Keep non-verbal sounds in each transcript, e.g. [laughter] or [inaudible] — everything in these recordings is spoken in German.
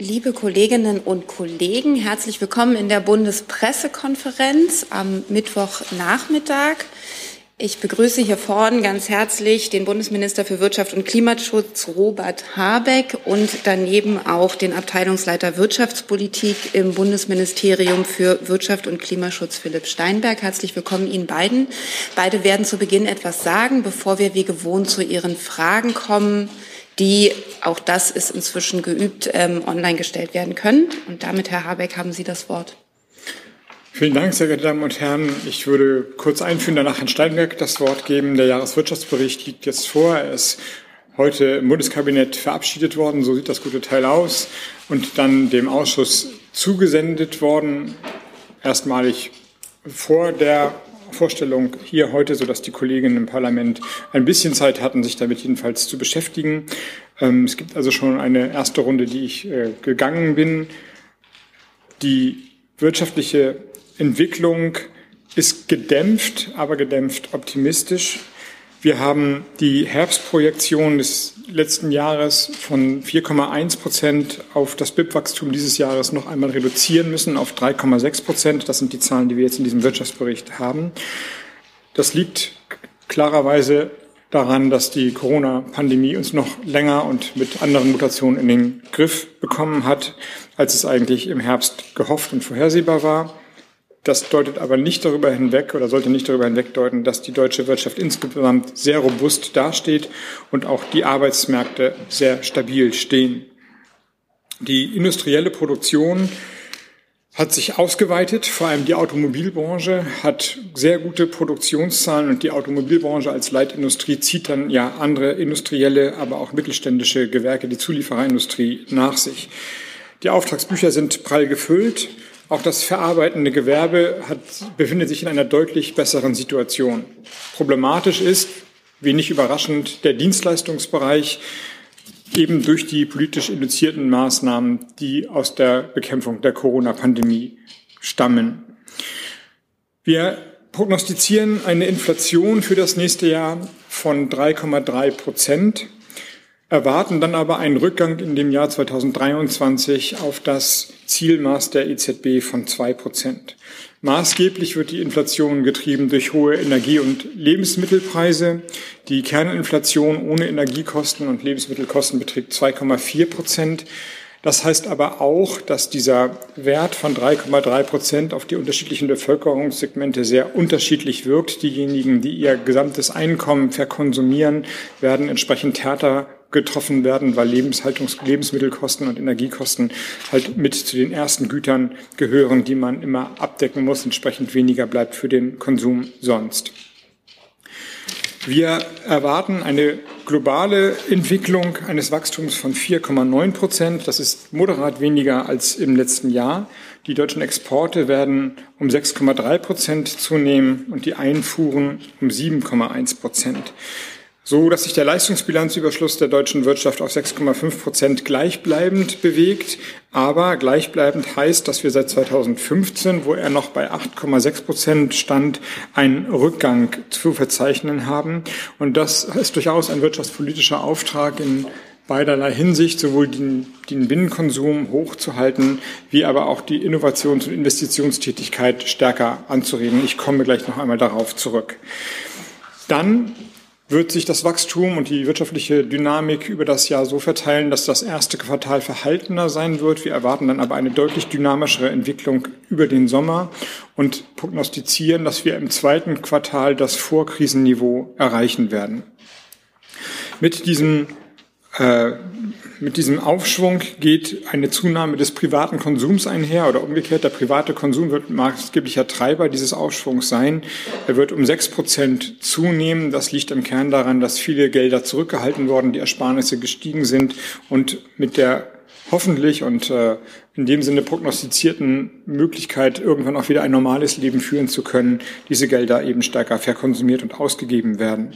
Liebe Kolleginnen und Kollegen, herzlich willkommen in der Bundespressekonferenz am Mittwochnachmittag. Ich begrüße hier vorne ganz herzlich den Bundesminister für Wirtschaft und Klimaschutz Robert Habeck und daneben auch den Abteilungsleiter Wirtschaftspolitik im Bundesministerium für Wirtschaft und Klimaschutz Philipp Steinberg. Herzlich willkommen Ihnen beiden. Beide werden zu Beginn etwas sagen, bevor wir wie gewohnt zu Ihren Fragen kommen die, auch das ist inzwischen geübt, ähm, online gestellt werden können. Und damit, Herr Habeck, haben Sie das Wort. Vielen Dank, sehr geehrte Damen und Herren. Ich würde kurz einführen, danach Herrn Steinberg das Wort geben. Der Jahreswirtschaftsbericht liegt jetzt vor. Er ist heute im Bundeskabinett verabschiedet worden. So sieht das gute Teil aus. Und dann dem Ausschuss zugesendet worden. Erstmalig vor der Vorstellung hier heute, sodass die Kolleginnen im Parlament ein bisschen Zeit hatten, sich damit jedenfalls zu beschäftigen. Ähm, es gibt also schon eine erste Runde, die ich äh, gegangen bin. Die wirtschaftliche Entwicklung ist gedämpft, aber gedämpft optimistisch. Wir haben die Herbstprojektion des letzten Jahres von 4,1 Prozent auf das BIP-Wachstum dieses Jahres noch einmal reduzieren müssen auf 3,6 Prozent. Das sind die Zahlen, die wir jetzt in diesem Wirtschaftsbericht haben. Das liegt klarerweise daran, dass die Corona-Pandemie uns noch länger und mit anderen Mutationen in den Griff bekommen hat, als es eigentlich im Herbst gehofft und vorhersehbar war. Das deutet aber nicht darüber hinweg oder sollte nicht darüber hinwegdeuten, dass die deutsche Wirtschaft insgesamt sehr robust dasteht und auch die Arbeitsmärkte sehr stabil stehen. Die industrielle Produktion hat sich ausgeweitet, vor allem die Automobilbranche hat sehr gute Produktionszahlen und die Automobilbranche als Leitindustrie zieht dann ja andere industrielle, aber auch mittelständische Gewerke, die Zuliefererindustrie nach sich. Die Auftragsbücher sind prall gefüllt auch das verarbeitende Gewerbe hat, befindet sich in einer deutlich besseren Situation. Problematisch ist, wenig überraschend, der Dienstleistungsbereich, eben durch die politisch induzierten Maßnahmen, die aus der Bekämpfung der Corona-Pandemie stammen. Wir prognostizieren eine Inflation für das nächste Jahr von 3,3 Prozent erwarten dann aber einen Rückgang in dem Jahr 2023 auf das Zielmaß der EZB von zwei Prozent. Maßgeblich wird die Inflation getrieben durch hohe Energie- und Lebensmittelpreise. Die Kerninflation ohne Energiekosten und Lebensmittelkosten beträgt 2,4 Prozent. Das heißt aber auch, dass dieser Wert von 3,3 Prozent auf die unterschiedlichen Bevölkerungssegmente sehr unterschiedlich wirkt. Diejenigen, die ihr gesamtes Einkommen verkonsumieren, werden entsprechend härter getroffen werden, weil Lebenshaltungs Lebensmittelkosten und Energiekosten halt mit zu den ersten Gütern gehören, die man immer abdecken muss. Entsprechend weniger bleibt für den Konsum sonst. Wir erwarten eine globale Entwicklung eines Wachstums von 4,9 Prozent. Das ist moderat weniger als im letzten Jahr. Die deutschen Exporte werden um 6,3 Prozent zunehmen und die Einfuhren um 7,1 Prozent so dass sich der Leistungsbilanzüberschluss der deutschen Wirtschaft auf 6,5 Prozent gleichbleibend bewegt. Aber gleichbleibend heißt, dass wir seit 2015, wo er noch bei 8,6 Prozent stand, einen Rückgang zu verzeichnen haben. Und das ist durchaus ein wirtschaftspolitischer Auftrag in beiderlei Hinsicht, sowohl den, den Binnenkonsum hochzuhalten, wie aber auch die Innovations- und Investitionstätigkeit stärker anzuregen. Ich komme gleich noch einmal darauf zurück. Dann wird sich das Wachstum und die wirtschaftliche Dynamik über das Jahr so verteilen, dass das erste Quartal verhaltener sein wird. Wir erwarten dann aber eine deutlich dynamischere Entwicklung über den Sommer und prognostizieren, dass wir im zweiten Quartal das Vorkrisenniveau erreichen werden. Mit diesem mit diesem Aufschwung geht eine Zunahme des privaten Konsums einher oder umgekehrt, der private Konsum wird maßgeblicher Treiber dieses Aufschwungs sein. Er wird um sechs Prozent zunehmen. Das liegt im Kern daran, dass viele Gelder zurückgehalten worden, die Ersparnisse gestiegen sind und mit der hoffentlich und äh, in dem Sinne prognostizierten Möglichkeit, irgendwann auch wieder ein normales Leben führen zu können, diese Gelder eben stärker verkonsumiert und ausgegeben werden.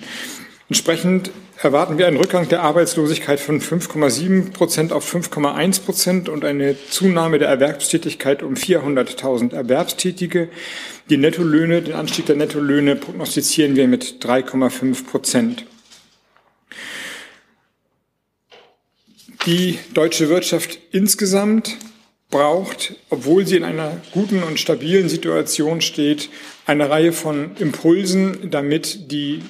Entsprechend erwarten wir einen Rückgang der Arbeitslosigkeit von 5,7 Prozent auf 5,1 Prozent und eine Zunahme der Erwerbstätigkeit um 400.000 Erwerbstätige. Die Nettolöhne, den Anstieg der Nettolöhne prognostizieren wir mit 3,5 Prozent. Die deutsche Wirtschaft insgesamt braucht, obwohl sie in einer guten und stabilen Situation steht, eine Reihe von Impulsen, damit, die,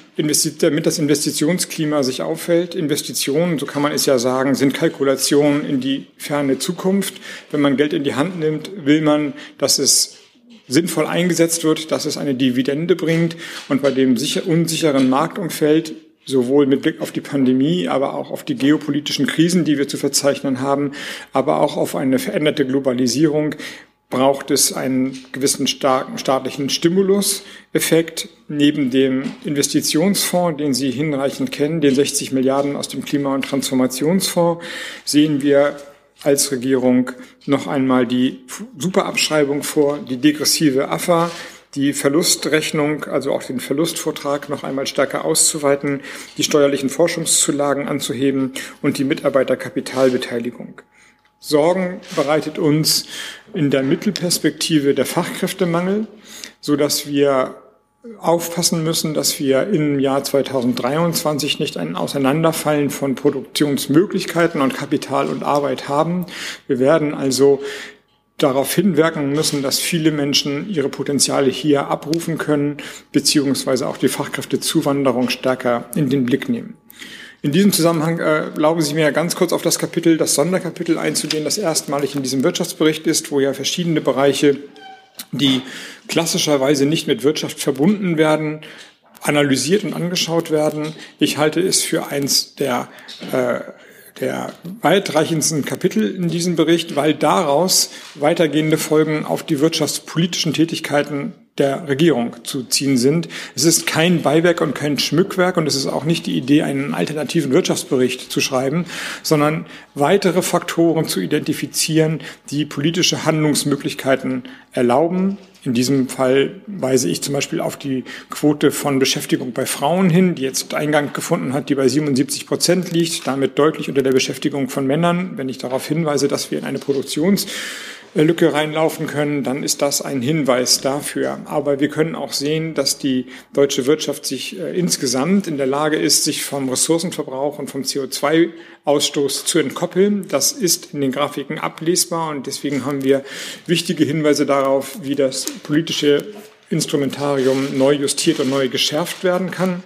damit das Investitionsklima sich auffällt. Investitionen, so kann man es ja sagen, sind Kalkulationen in die ferne Zukunft. Wenn man Geld in die Hand nimmt, will man, dass es sinnvoll eingesetzt wird, dass es eine Dividende bringt. Und bei dem sicher, unsicheren Marktumfeld sowohl mit Blick auf die Pandemie, aber auch auf die geopolitischen Krisen, die wir zu verzeichnen haben, aber auch auf eine veränderte Globalisierung braucht es einen gewissen starken staatlichen Stimuluseffekt. Neben dem Investitionsfonds, den Sie hinreichend kennen, den 60 Milliarden aus dem Klima- und Transformationsfonds, sehen wir als Regierung noch einmal die Superabschreibung vor, die degressive AFA, die Verlustrechnung, also auch den Verlustvortrag noch einmal stärker auszuweiten, die steuerlichen Forschungszulagen anzuheben und die Mitarbeiterkapitalbeteiligung. Sorgen bereitet uns in der Mittelperspektive der Fachkräftemangel, so dass wir aufpassen müssen, dass wir im Jahr 2023 nicht ein Auseinanderfallen von Produktionsmöglichkeiten und Kapital und Arbeit haben. Wir werden also darauf hinwirken müssen, dass viele Menschen ihre Potenziale hier abrufen können, beziehungsweise auch die Fachkräftezuwanderung stärker in den Blick nehmen. In diesem Zusammenhang äh, erlauben Sie mir ganz kurz auf das Kapitel, das Sonderkapitel einzugehen, das erstmalig in diesem Wirtschaftsbericht ist, wo ja verschiedene Bereiche, die klassischerweise nicht mit Wirtschaft verbunden werden, analysiert und angeschaut werden. Ich halte es für eins der äh, der weitreichendsten Kapitel in diesem Bericht, weil daraus weitergehende Folgen auf die wirtschaftspolitischen Tätigkeiten der Regierung zu ziehen sind. Es ist kein Beiwerk und kein Schmückwerk und es ist auch nicht die Idee, einen alternativen Wirtschaftsbericht zu schreiben, sondern weitere Faktoren zu identifizieren, die politische Handlungsmöglichkeiten erlauben, in diesem Fall weise ich zum Beispiel auf die Quote von Beschäftigung bei Frauen hin, die jetzt Eingang gefunden hat, die bei 77 Prozent liegt, damit deutlich unter der Beschäftigung von Männern. Wenn ich darauf hinweise, dass wir in eine Produktions Lücke reinlaufen können, dann ist das ein Hinweis dafür. Aber wir können auch sehen, dass die deutsche Wirtschaft sich äh, insgesamt in der Lage ist, sich vom Ressourcenverbrauch und vom CO2-Ausstoß zu entkoppeln. Das ist in den Grafiken ablesbar und deswegen haben wir wichtige Hinweise darauf, wie das politische Instrumentarium neu justiert und neu geschärft werden kann.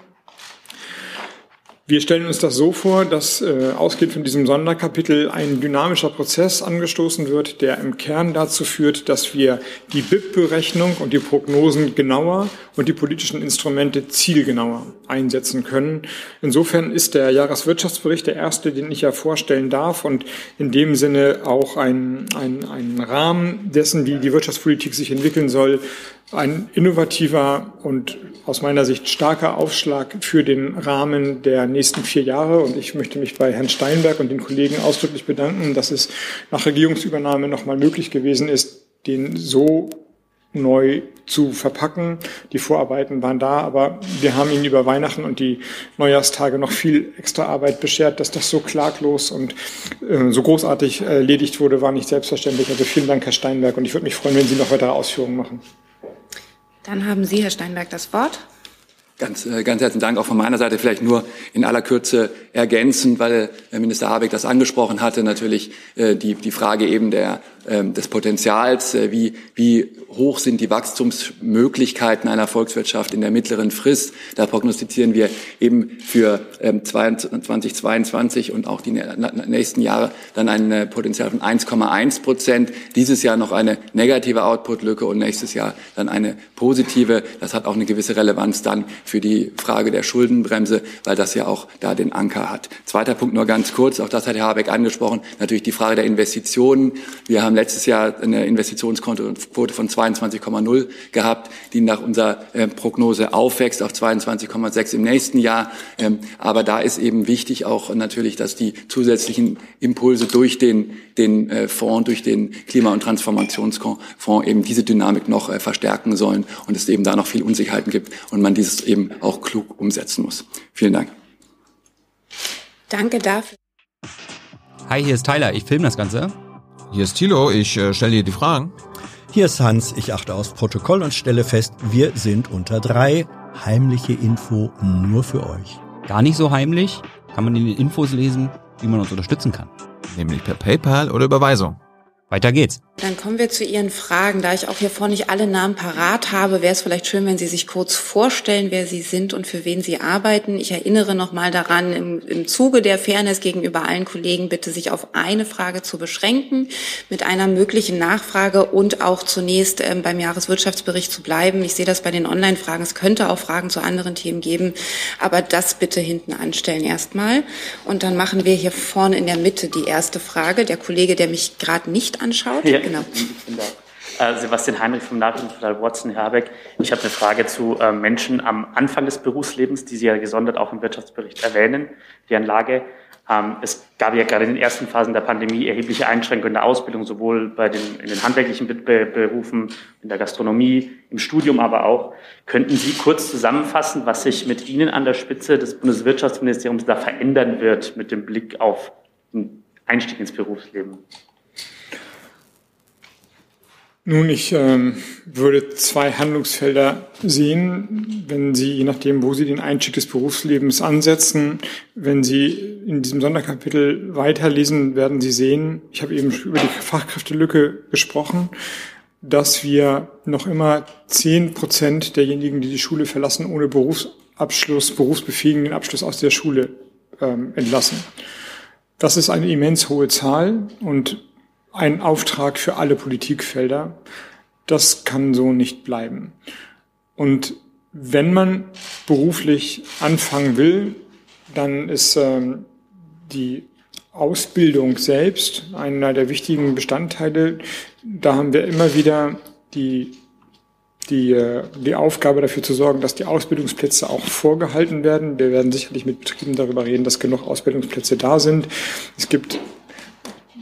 Wir stellen uns das so vor, dass äh, ausgehend von diesem Sonderkapitel ein dynamischer Prozess angestoßen wird, der im Kern dazu führt, dass wir die BIP-Berechnung und die Prognosen genauer und die politischen Instrumente zielgenauer einsetzen können. Insofern ist der Jahreswirtschaftsbericht der erste, den ich ja vorstellen darf und in dem Sinne auch ein, ein, ein Rahmen dessen, wie die Wirtschaftspolitik sich entwickeln soll, ein innovativer und aus meiner Sicht starker Aufschlag für den Rahmen der nächsten vier Jahre. Und ich möchte mich bei Herrn Steinberg und den Kollegen ausdrücklich bedanken, dass es nach Regierungsübernahme nochmal möglich gewesen ist, den so neu zu verpacken. Die Vorarbeiten waren da, aber wir haben Ihnen über Weihnachten und die Neujahrstage noch viel extra Arbeit beschert, dass das so klaglos und äh, so großartig erledigt wurde, war nicht selbstverständlich. Also vielen Dank, Herr Steinberg, und ich würde mich freuen, wenn Sie noch weitere Ausführungen machen. Dann haben Sie, Herr Steinberg, das Wort. Ganz, äh, ganz herzlichen Dank auch von meiner Seite. Vielleicht nur in aller Kürze ergänzend, weil Herr Minister Habeck das angesprochen hatte, natürlich äh, die, die Frage eben der des Potenzials, äh, wie, wie hoch sind die Wachstumsmöglichkeiten einer Volkswirtschaft in der mittleren Frist. Da prognostizieren wir eben für 2022 ähm, und auch die nächsten Jahre dann ein äh, Potenzial von 1,1 Prozent. Dieses Jahr noch eine negative Output-Lücke und nächstes Jahr dann eine positive. Das hat auch eine gewisse Relevanz dann für die Frage der Schuldenbremse, weil das ja auch da den Anker hat. Zweiter Punkt nur ganz kurz, auch das hat Herr Habeck angesprochen, natürlich die Frage der Investitionen. Wir haben letztes Jahr eine Investitionsquote von 22,0 gehabt, die nach unserer äh, Prognose aufwächst auf 22,6 im nächsten Jahr. Ähm, aber da ist eben wichtig auch natürlich, dass die zusätzlichen Impulse durch den, den äh, Fonds, durch den Klima- und Transformationsfonds eben diese Dynamik noch äh, verstärken sollen und es eben da noch viel Unsicherheiten gibt und man dieses eben auch klug umsetzen muss. Vielen Dank. Danke dafür. Hi, hier ist Tyler. Ich filme das Ganze. Hier ist Thilo, ich äh, stelle dir die Fragen. Hier ist Hans, ich achte aufs Protokoll und stelle fest, wir sind unter drei. Heimliche Info nur für euch. Gar nicht so heimlich, kann man in den Infos lesen, wie man uns unterstützen kann. nämlich per PayPal oder Überweisung. Weiter geht's. Dann kommen wir zu Ihren Fragen. Da ich auch hier vorne nicht alle Namen parat habe, wäre es vielleicht schön, wenn Sie sich kurz vorstellen, wer Sie sind und für wen Sie arbeiten. Ich erinnere nochmal daran, im, im Zuge der Fairness gegenüber allen Kollegen bitte sich auf eine Frage zu beschränken, mit einer möglichen Nachfrage und auch zunächst ähm, beim Jahreswirtschaftsbericht zu bleiben. Ich sehe das bei den Online-Fragen. Es könnte auch Fragen zu anderen Themen geben, aber das bitte hinten anstellen erstmal. Und dann machen wir hier vorne in der Mitte die erste Frage. Der Kollege, der mich gerade nicht anschaut. Ja. Genau. Äh, Sebastian Heinrich vom Nachrichtenportal Watson Herbeck. Ich habe eine Frage zu äh, Menschen am Anfang des Berufslebens, die Sie ja gesondert auch im Wirtschaftsbericht erwähnen, deren Lage. Ähm, es gab ja gerade in den ersten Phasen der Pandemie erhebliche Einschränkungen in der Ausbildung, sowohl bei den, in den handwerklichen Berufen, in der Gastronomie, im Studium aber auch. Könnten Sie kurz zusammenfassen, was sich mit Ihnen an der Spitze des Bundeswirtschaftsministeriums da verändern wird mit dem Blick auf den Einstieg ins Berufsleben? Nun, ich ähm, würde zwei Handlungsfelder sehen, wenn Sie, je nachdem, wo Sie den Einstieg des Berufslebens ansetzen, wenn Sie in diesem Sonderkapitel weiterlesen, werden Sie sehen, ich habe eben über die Fachkräftelücke gesprochen, dass wir noch immer zehn Prozent derjenigen, die die Schule verlassen, ohne Berufsabschluss, berufsbefähigenden Abschluss aus der Schule ähm, entlassen. Das ist eine immens hohe Zahl und ein Auftrag für alle Politikfelder. Das kann so nicht bleiben. Und wenn man beruflich anfangen will, dann ist ähm, die Ausbildung selbst einer der wichtigen Bestandteile. Da haben wir immer wieder die, die, äh, die Aufgabe dafür zu sorgen, dass die Ausbildungsplätze auch vorgehalten werden. Wir werden sicherlich mit Betrieben darüber reden, dass genug Ausbildungsplätze da sind. Es gibt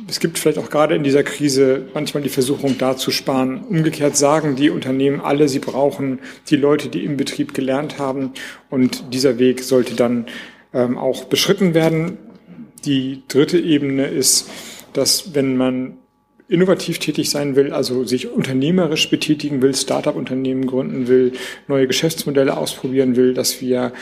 es gibt vielleicht auch gerade in dieser Krise manchmal die Versuchung, da zu sparen. Umgekehrt sagen die Unternehmen alle, sie brauchen die Leute, die im Betrieb gelernt haben. Und dieser Weg sollte dann ähm, auch beschritten werden. Die dritte Ebene ist, dass wenn man innovativ tätig sein will, also sich unternehmerisch betätigen will, Start-up-Unternehmen gründen will, neue Geschäftsmodelle ausprobieren will, dass wir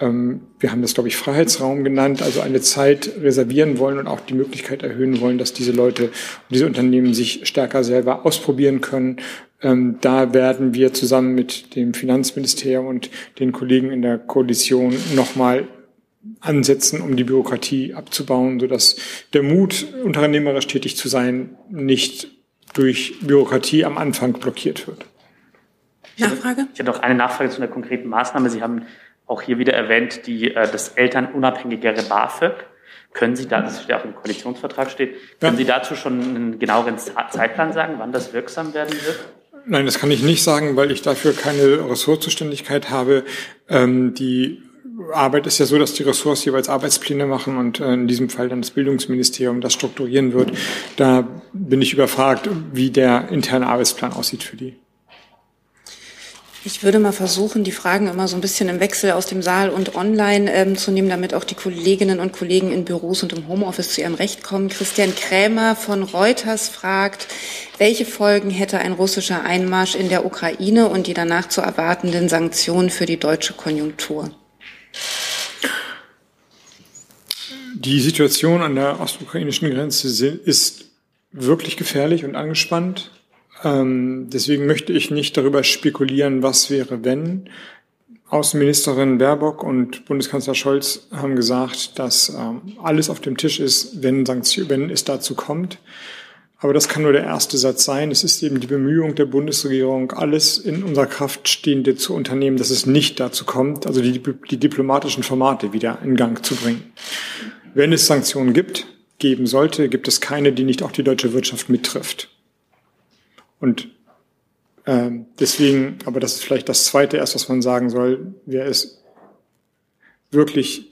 wir haben das, glaube ich, Freiheitsraum genannt, also eine Zeit reservieren wollen und auch die Möglichkeit erhöhen wollen, dass diese Leute und diese Unternehmen sich stärker selber ausprobieren können. Ähm, da werden wir zusammen mit dem Finanzministerium und den Kollegen in der Koalition nochmal ansetzen, um die Bürokratie abzubauen, sodass der Mut, unternehmerisch tätig zu sein, nicht durch Bürokratie am Anfang blockiert wird. Nachfrage? Ich hätte noch eine Nachfrage zu einer konkreten Maßnahme. Sie haben auch hier wieder erwähnt, die, äh, das elternunabhängigere BAföG. Können Sie da, das steht auch im Koalitionsvertrag steht, können ja. Sie dazu schon einen genaueren Zeitplan sagen, wann das wirksam werden wird? Nein, das kann ich nicht sagen, weil ich dafür keine Ressortzuständigkeit habe. Ähm, die Arbeit ist ja so, dass die Ressorts jeweils Arbeitspläne machen und äh, in diesem Fall dann das Bildungsministerium das strukturieren wird. Da bin ich überfragt, wie der interne Arbeitsplan aussieht für die. Ich würde mal versuchen, die Fragen immer so ein bisschen im Wechsel aus dem Saal und online ähm, zu nehmen, damit auch die Kolleginnen und Kollegen in Büros und im Homeoffice zu ihrem Recht kommen. Christian Krämer von Reuters fragt, welche Folgen hätte ein russischer Einmarsch in der Ukraine und die danach zu erwartenden Sanktionen für die deutsche Konjunktur? Die Situation an der ostukrainischen Grenze ist wirklich gefährlich und angespannt. Ähm, deswegen möchte ich nicht darüber spekulieren, was wäre, wenn. Außenministerin Baerbock und Bundeskanzler Scholz haben gesagt, dass ähm, alles auf dem Tisch ist, wenn, Sanktion, wenn es dazu kommt. Aber das kann nur der erste Satz sein. Es ist eben die Bemühung der Bundesregierung, alles in unserer Kraft Stehende zu unternehmen, dass es nicht dazu kommt, also die, die diplomatischen Formate wieder in Gang zu bringen. Wenn es Sanktionen gibt, geben sollte, gibt es keine, die nicht auch die deutsche Wirtschaft mittrifft. Und ähm, deswegen, aber das ist vielleicht das Zweite erst, was man sagen soll, wäre es wirklich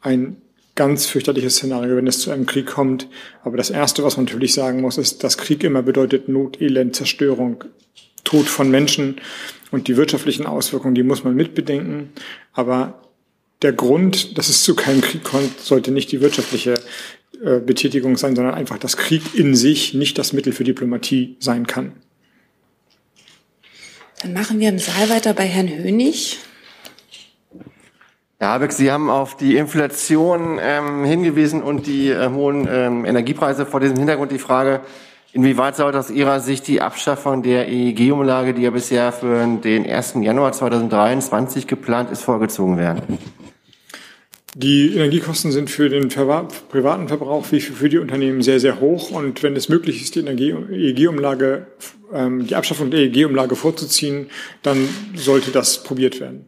ein ganz fürchterliches Szenario, wenn es zu einem Krieg kommt. Aber das Erste, was man natürlich sagen muss, ist, dass Krieg immer bedeutet Not, Elend, Zerstörung, Tod von Menschen und die wirtschaftlichen Auswirkungen, die muss man mitbedenken. Aber der Grund, dass es zu keinem Krieg kommt, sollte nicht die wirtschaftliche äh, Betätigung sein, sondern einfach, dass Krieg in sich nicht das Mittel für Diplomatie sein kann. Dann machen wir im Saal weiter bei Herrn Hönig. Herr Habeck, Sie haben auf die Inflation ähm, hingewiesen und die äh, hohen ähm, Energiepreise. Vor diesem Hintergrund die Frage, inwieweit sollte aus Ihrer Sicht die Abschaffung der EEG-Umlage, die ja bisher für den 1. Januar 2023 geplant ist, vorgezogen werden? Die Energiekosten sind für den privaten Verbrauch wie für die Unternehmen sehr, sehr hoch. Und wenn es möglich ist, die EEG-Umlage, ähm, die Abschaffung der EEG-Umlage vorzuziehen, dann sollte das probiert werden.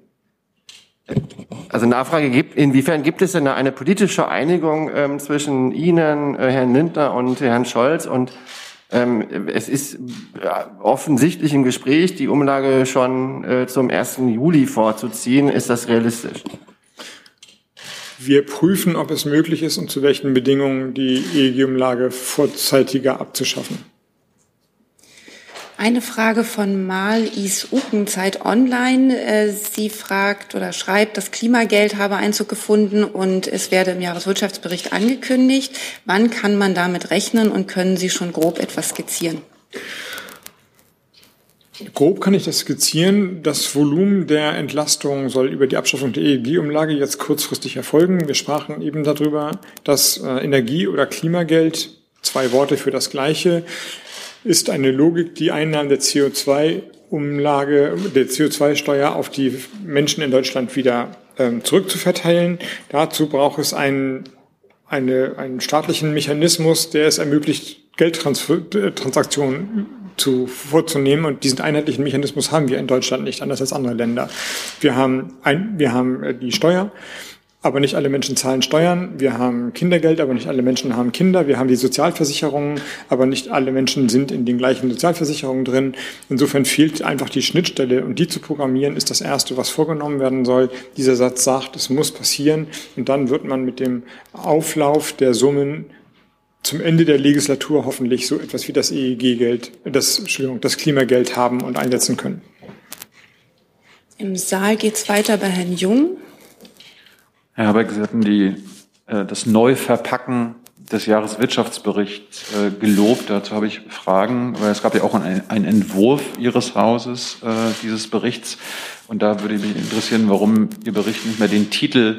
Also Nachfrage gibt, inwiefern gibt es denn eine politische Einigung ähm, zwischen Ihnen, äh, Herrn Lindner und Herrn Scholz? Und ähm, es ist offensichtlich im Gespräch, die Umlage schon äh, zum 1. Juli vorzuziehen. Ist das realistisch? Wir prüfen, ob es möglich ist und zu welchen Bedingungen die EEG-Umlage vorzeitiger abzuschaffen. Eine Frage von Mal Is Uken, Zeit Online. Äh, sie fragt oder schreibt, das Klimageld habe Einzug gefunden und es werde im Jahreswirtschaftsbericht angekündigt. Wann kann man damit rechnen und können Sie schon grob etwas skizzieren? Grob kann ich das skizzieren. Das Volumen der Entlastung soll über die Abschaffung der EEG-Umlage jetzt kurzfristig erfolgen. Wir sprachen eben darüber, dass äh, Energie- oder Klimageld, zwei Worte für das Gleiche, ist eine Logik, die Einnahmen der CO2-Umlage, der CO2-Steuer auf die Menschen in Deutschland wieder ähm, zurückzuverteilen. Dazu braucht es einen, eine, einen staatlichen Mechanismus, der es ermöglicht, Geldtransaktionen zu, vorzunehmen. Und diesen einheitlichen Mechanismus haben wir in Deutschland nicht, anders als andere Länder. Wir haben, ein, wir haben äh, die Steuer, aber nicht alle Menschen zahlen Steuern. Wir haben Kindergeld, aber nicht alle Menschen haben Kinder. Wir haben die Sozialversicherungen, aber nicht alle Menschen sind in den gleichen Sozialversicherungen drin. Insofern fehlt einfach die Schnittstelle und die zu programmieren ist das Erste, was vorgenommen werden soll. Dieser Satz sagt, es muss passieren und dann wird man mit dem Auflauf der Summen zum Ende der Legislatur hoffentlich so etwas wie das EEG-Geld, das, Entschuldigung, das Klimageld haben und einsetzen können. Im Saal geht es weiter bei Herrn Jung. Herr Habeck, Sie hatten die, äh, das Neuverpacken des Jahreswirtschaftsberichts äh, gelobt. Dazu habe ich Fragen, weil es gab ja auch einen Entwurf Ihres Hauses äh, dieses Berichts. Und da würde mich interessieren, warum Ihr Bericht nicht mehr den Titel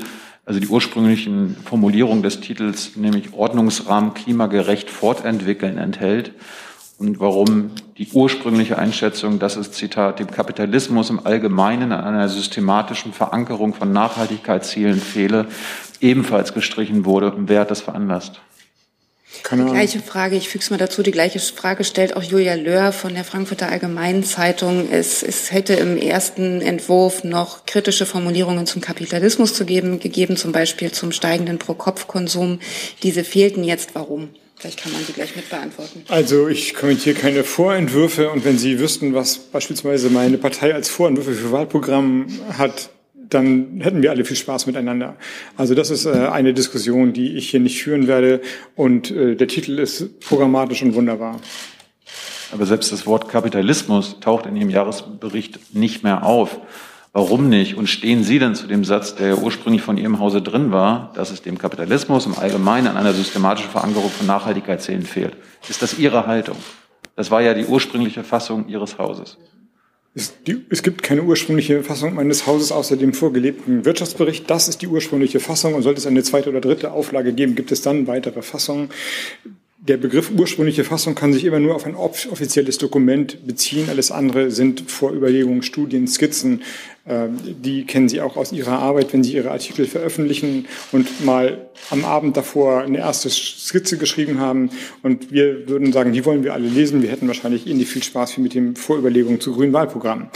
also die ursprünglichen Formulierung des Titels, nämlich Ordnungsrahmen klimagerecht fortentwickeln, enthält und warum die ursprüngliche Einschätzung, dass es, Zitat, dem Kapitalismus im Allgemeinen an einer systematischen Verankerung von Nachhaltigkeitszielen fehle, ebenfalls gestrichen wurde wer hat das veranlasst? Keine die gleiche Frage, ich füge es mal dazu, die gleiche Frage stellt auch Julia Löhr von der Frankfurter Allgemeinen Zeitung. Es, es hätte im ersten Entwurf noch kritische Formulierungen zum Kapitalismus zu geben, gegeben, zum Beispiel zum steigenden Pro-Kopf-Konsum. Diese fehlten jetzt. Warum? Vielleicht kann man sie gleich mit beantworten. Also ich kommentiere keine Vorentwürfe und wenn Sie wüssten, was beispielsweise meine Partei als Vorentwürfe für Wahlprogramm hat, dann hätten wir alle viel Spaß miteinander. Also das ist äh, eine Diskussion, die ich hier nicht führen werde. Und äh, der Titel ist programmatisch und wunderbar. Aber selbst das Wort Kapitalismus taucht in Ihrem Jahresbericht nicht mehr auf. Warum nicht? Und stehen Sie denn zu dem Satz, der ursprünglich von Ihrem Hause drin war, dass es dem Kapitalismus im Allgemeinen an einer systematischen Verankerung von Nachhaltigkeitszielen fehlt? Ist das Ihre Haltung? Das war ja die ursprüngliche Fassung Ihres Hauses. Es, gibt keine ursprüngliche Fassung meines Hauses außer dem vorgelebten Wirtschaftsbericht. Das ist die ursprüngliche Fassung und sollte es eine zweite oder dritte Auflage geben, gibt es dann weitere Fassungen der Begriff ursprüngliche Fassung kann sich immer nur auf ein offizielles Dokument beziehen. Alles andere sind Vorüberlegungen, Studien, Skizzen. Ähm, die kennen Sie auch aus Ihrer Arbeit, wenn Sie Ihre Artikel veröffentlichen und mal am Abend davor eine erste Skizze geschrieben haben. Und wir würden sagen, die wollen wir alle lesen. Wir hätten wahrscheinlich ähnlich viel Spaß wie mit den Vorüberlegungen zu grünen Wahlprogrammen.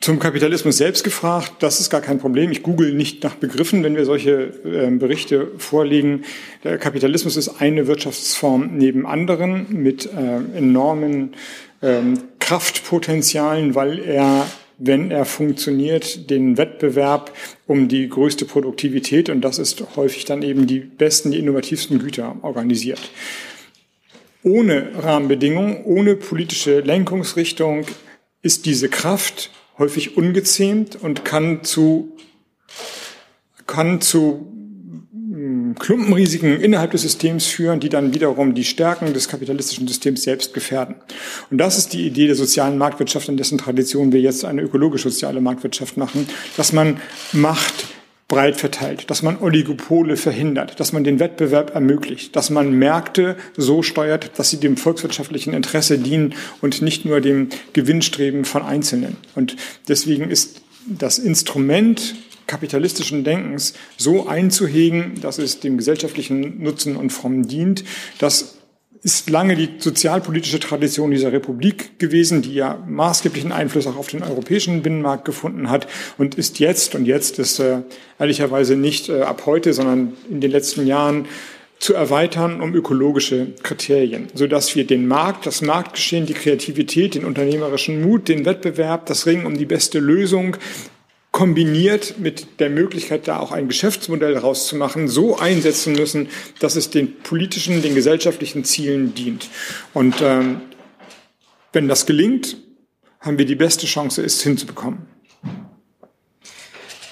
Zum Kapitalismus selbst gefragt, das ist gar kein Problem. Ich google nicht nach Begriffen, wenn wir solche äh, Berichte vorlegen. Der Kapitalismus ist eine Wirtschaftsform neben anderen mit äh, enormen ähm, Kraftpotenzialen, weil er wenn er funktioniert, den Wettbewerb um die größte Produktivität, und das ist häufig dann eben die besten, die innovativsten Güter organisiert. Ohne Rahmenbedingungen, ohne politische Lenkungsrichtung ist diese Kraft häufig ungezähmt und kann zu, kann zu hm, Klumpenrisiken innerhalb des Systems führen, die dann wiederum die Stärken des kapitalistischen Systems selbst gefährden. Und das ist die Idee der sozialen Marktwirtschaft, in dessen Tradition wir jetzt eine ökologisch-soziale Marktwirtschaft machen, dass man Macht breit verteilt, dass man Oligopole verhindert, dass man den Wettbewerb ermöglicht, dass man Märkte so steuert, dass sie dem volkswirtschaftlichen Interesse dienen und nicht nur dem Gewinnstreben von Einzelnen. Und deswegen ist das Instrument kapitalistischen Denkens so einzuhegen, dass es dem gesellschaftlichen Nutzen und Fromm dient, das ist lange die sozialpolitische Tradition dieser Republik gewesen, die ja maßgeblichen Einfluss auch auf den europäischen Binnenmarkt gefunden hat und ist jetzt, und jetzt ist äh, ehrlicherweise nicht äh, ab heute, sondern in den letzten Jahren zu erweitern um ökologische Kriterien, sodass wir den Markt, das Marktgeschehen, die Kreativität, den unternehmerischen Mut, den Wettbewerb, das Ringen um die beste Lösung kombiniert mit der Möglichkeit, da auch ein Geschäftsmodell rauszumachen, so einsetzen müssen, dass es den politischen, den gesellschaftlichen Zielen dient. Und ähm, wenn das gelingt, haben wir die beste Chance, es hinzubekommen.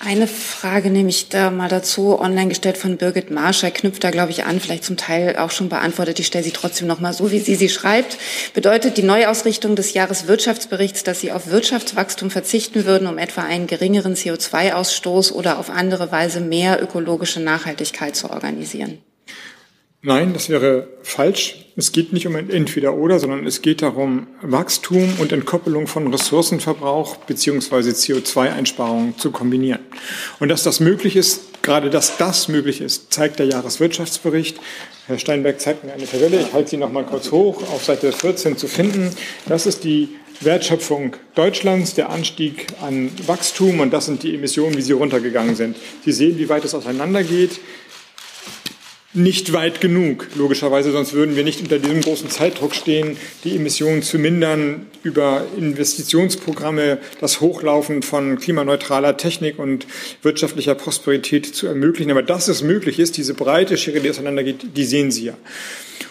Eine Frage nehme ich da mal dazu, online gestellt von Birgit Marscher, knüpft da, glaube ich, an, vielleicht zum Teil auch schon beantwortet. Ich stelle sie trotzdem noch mal so, wie sie sie schreibt. Bedeutet die Neuausrichtung des Jahreswirtschaftsberichts, dass Sie auf Wirtschaftswachstum verzichten würden, um etwa einen geringeren CO2-Ausstoß oder auf andere Weise mehr ökologische Nachhaltigkeit zu organisieren? Nein, das wäre falsch. Es geht nicht um ein Entweder-Oder, sondern es geht darum, Wachstum und Entkoppelung von Ressourcenverbrauch beziehungsweise CO2-Einsparungen zu kombinieren. Und dass das möglich ist, gerade dass das möglich ist, zeigt der Jahreswirtschaftsbericht. Herr Steinberg zeigt mir eine Tabelle, ich halte sie noch mal kurz hoch, auf Seite 14 zu finden. Das ist die Wertschöpfung Deutschlands, der Anstieg an Wachstum und das sind die Emissionen, wie sie runtergegangen sind. Sie sehen, wie weit es auseinandergeht nicht weit genug, logischerweise, sonst würden wir nicht unter diesem großen Zeitdruck stehen, die Emissionen zu mindern, über Investitionsprogramme das Hochlaufen von klimaneutraler Technik und wirtschaftlicher Prosperität zu ermöglichen. Aber dass es möglich ist, diese breite Schere, die auseinandergeht, die sehen Sie ja.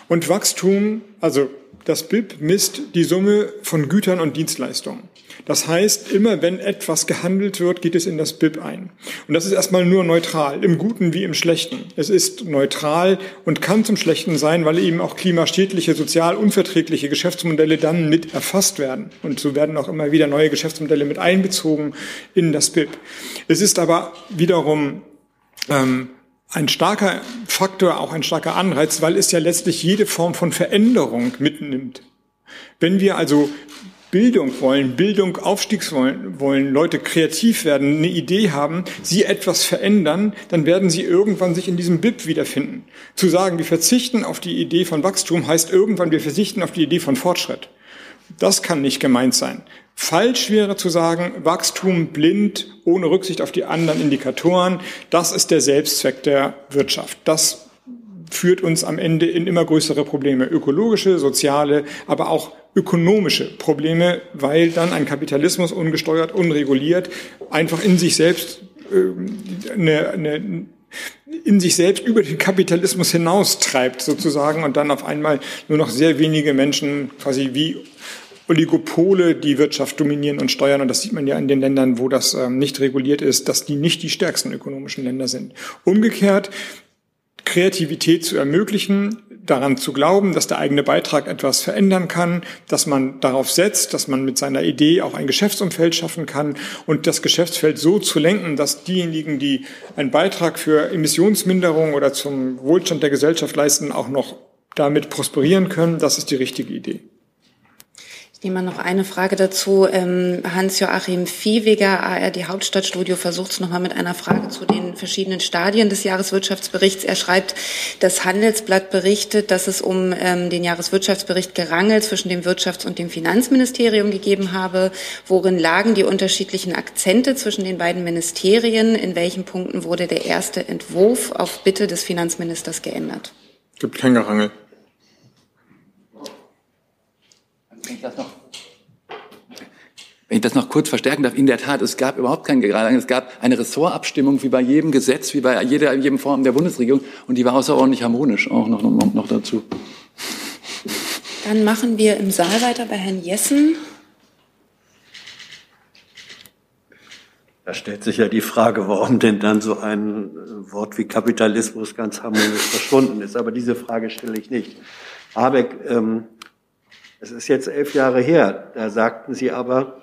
Und Wachstum, also das BIP misst die Summe von Gütern und Dienstleistungen. Das heißt, immer wenn etwas gehandelt wird, geht es in das BIP ein. Und das ist erstmal nur neutral, im Guten wie im Schlechten. Es ist neutral und kann zum Schlechten sein, weil eben auch klimaschädliche, sozial unverträgliche Geschäftsmodelle dann mit erfasst werden. Und so werden auch immer wieder neue Geschäftsmodelle mit einbezogen in das BIP. Es ist aber wiederum ähm, ein starker Faktor, auch ein starker Anreiz, weil es ja letztlich jede Form von Veränderung mitnimmt. Wenn wir also Bildung wollen, Bildung, Aufstiegs wollen, wollen, Leute kreativ werden, eine Idee haben, sie etwas verändern, dann werden sie irgendwann sich in diesem BIP wiederfinden. Zu sagen, wir verzichten auf die Idee von Wachstum, heißt irgendwann, wir verzichten auf die Idee von Fortschritt. Das kann nicht gemeint sein. Falsch wäre zu sagen, Wachstum blind, ohne Rücksicht auf die anderen Indikatoren, das ist der Selbstzweck der Wirtschaft. Das führt uns am Ende in immer größere Probleme, ökologische, soziale, aber auch ökonomische Probleme, weil dann ein Kapitalismus ungesteuert, unreguliert einfach in sich selbst äh, eine, eine in sich selbst über den Kapitalismus hinaustreibt sozusagen und dann auf einmal nur noch sehr wenige Menschen quasi wie Oligopole die Wirtschaft dominieren und steuern. Und das sieht man ja in den Ländern, wo das ähm, nicht reguliert ist, dass die nicht die stärksten ökonomischen Länder sind. Umgekehrt Kreativität zu ermöglichen, daran zu glauben, dass der eigene Beitrag etwas verändern kann, dass man darauf setzt, dass man mit seiner Idee auch ein Geschäftsumfeld schaffen kann und das Geschäftsfeld so zu lenken, dass diejenigen, die einen Beitrag für Emissionsminderung oder zum Wohlstand der Gesellschaft leisten, auch noch damit prosperieren können, das ist die richtige Idee. Ich nehme mal noch eine Frage dazu. Ähm, Hans-Joachim Viehweger, ARD Hauptstadtstudio, versucht es nochmal mit einer Frage zu den verschiedenen Stadien des Jahreswirtschaftsberichts. Er schreibt, das Handelsblatt berichtet, dass es um ähm, den Jahreswirtschaftsbericht gerangelt zwischen dem Wirtschafts- und dem Finanzministerium gegeben habe. Worin lagen die unterschiedlichen Akzente zwischen den beiden Ministerien? In welchen Punkten wurde der erste Entwurf auf Bitte des Finanzministers geändert? Es gibt kein Gerangel. Ich das noch wenn ich das noch kurz verstärken darf, in der Tat, es gab überhaupt kein Gerade. Es gab eine Ressortabstimmung wie bei jedem Gesetz, wie bei jeder, jedem Form der Bundesregierung und die war außerordentlich harmonisch auch noch, noch, noch dazu. Dann machen wir im Saal weiter bei Herrn Jessen. Da stellt sich ja die Frage, warum denn dann so ein Wort wie Kapitalismus ganz harmonisch verschwunden ist. Aber diese Frage stelle ich nicht. Habeck, ähm, es ist jetzt elf Jahre her, da sagten Sie aber,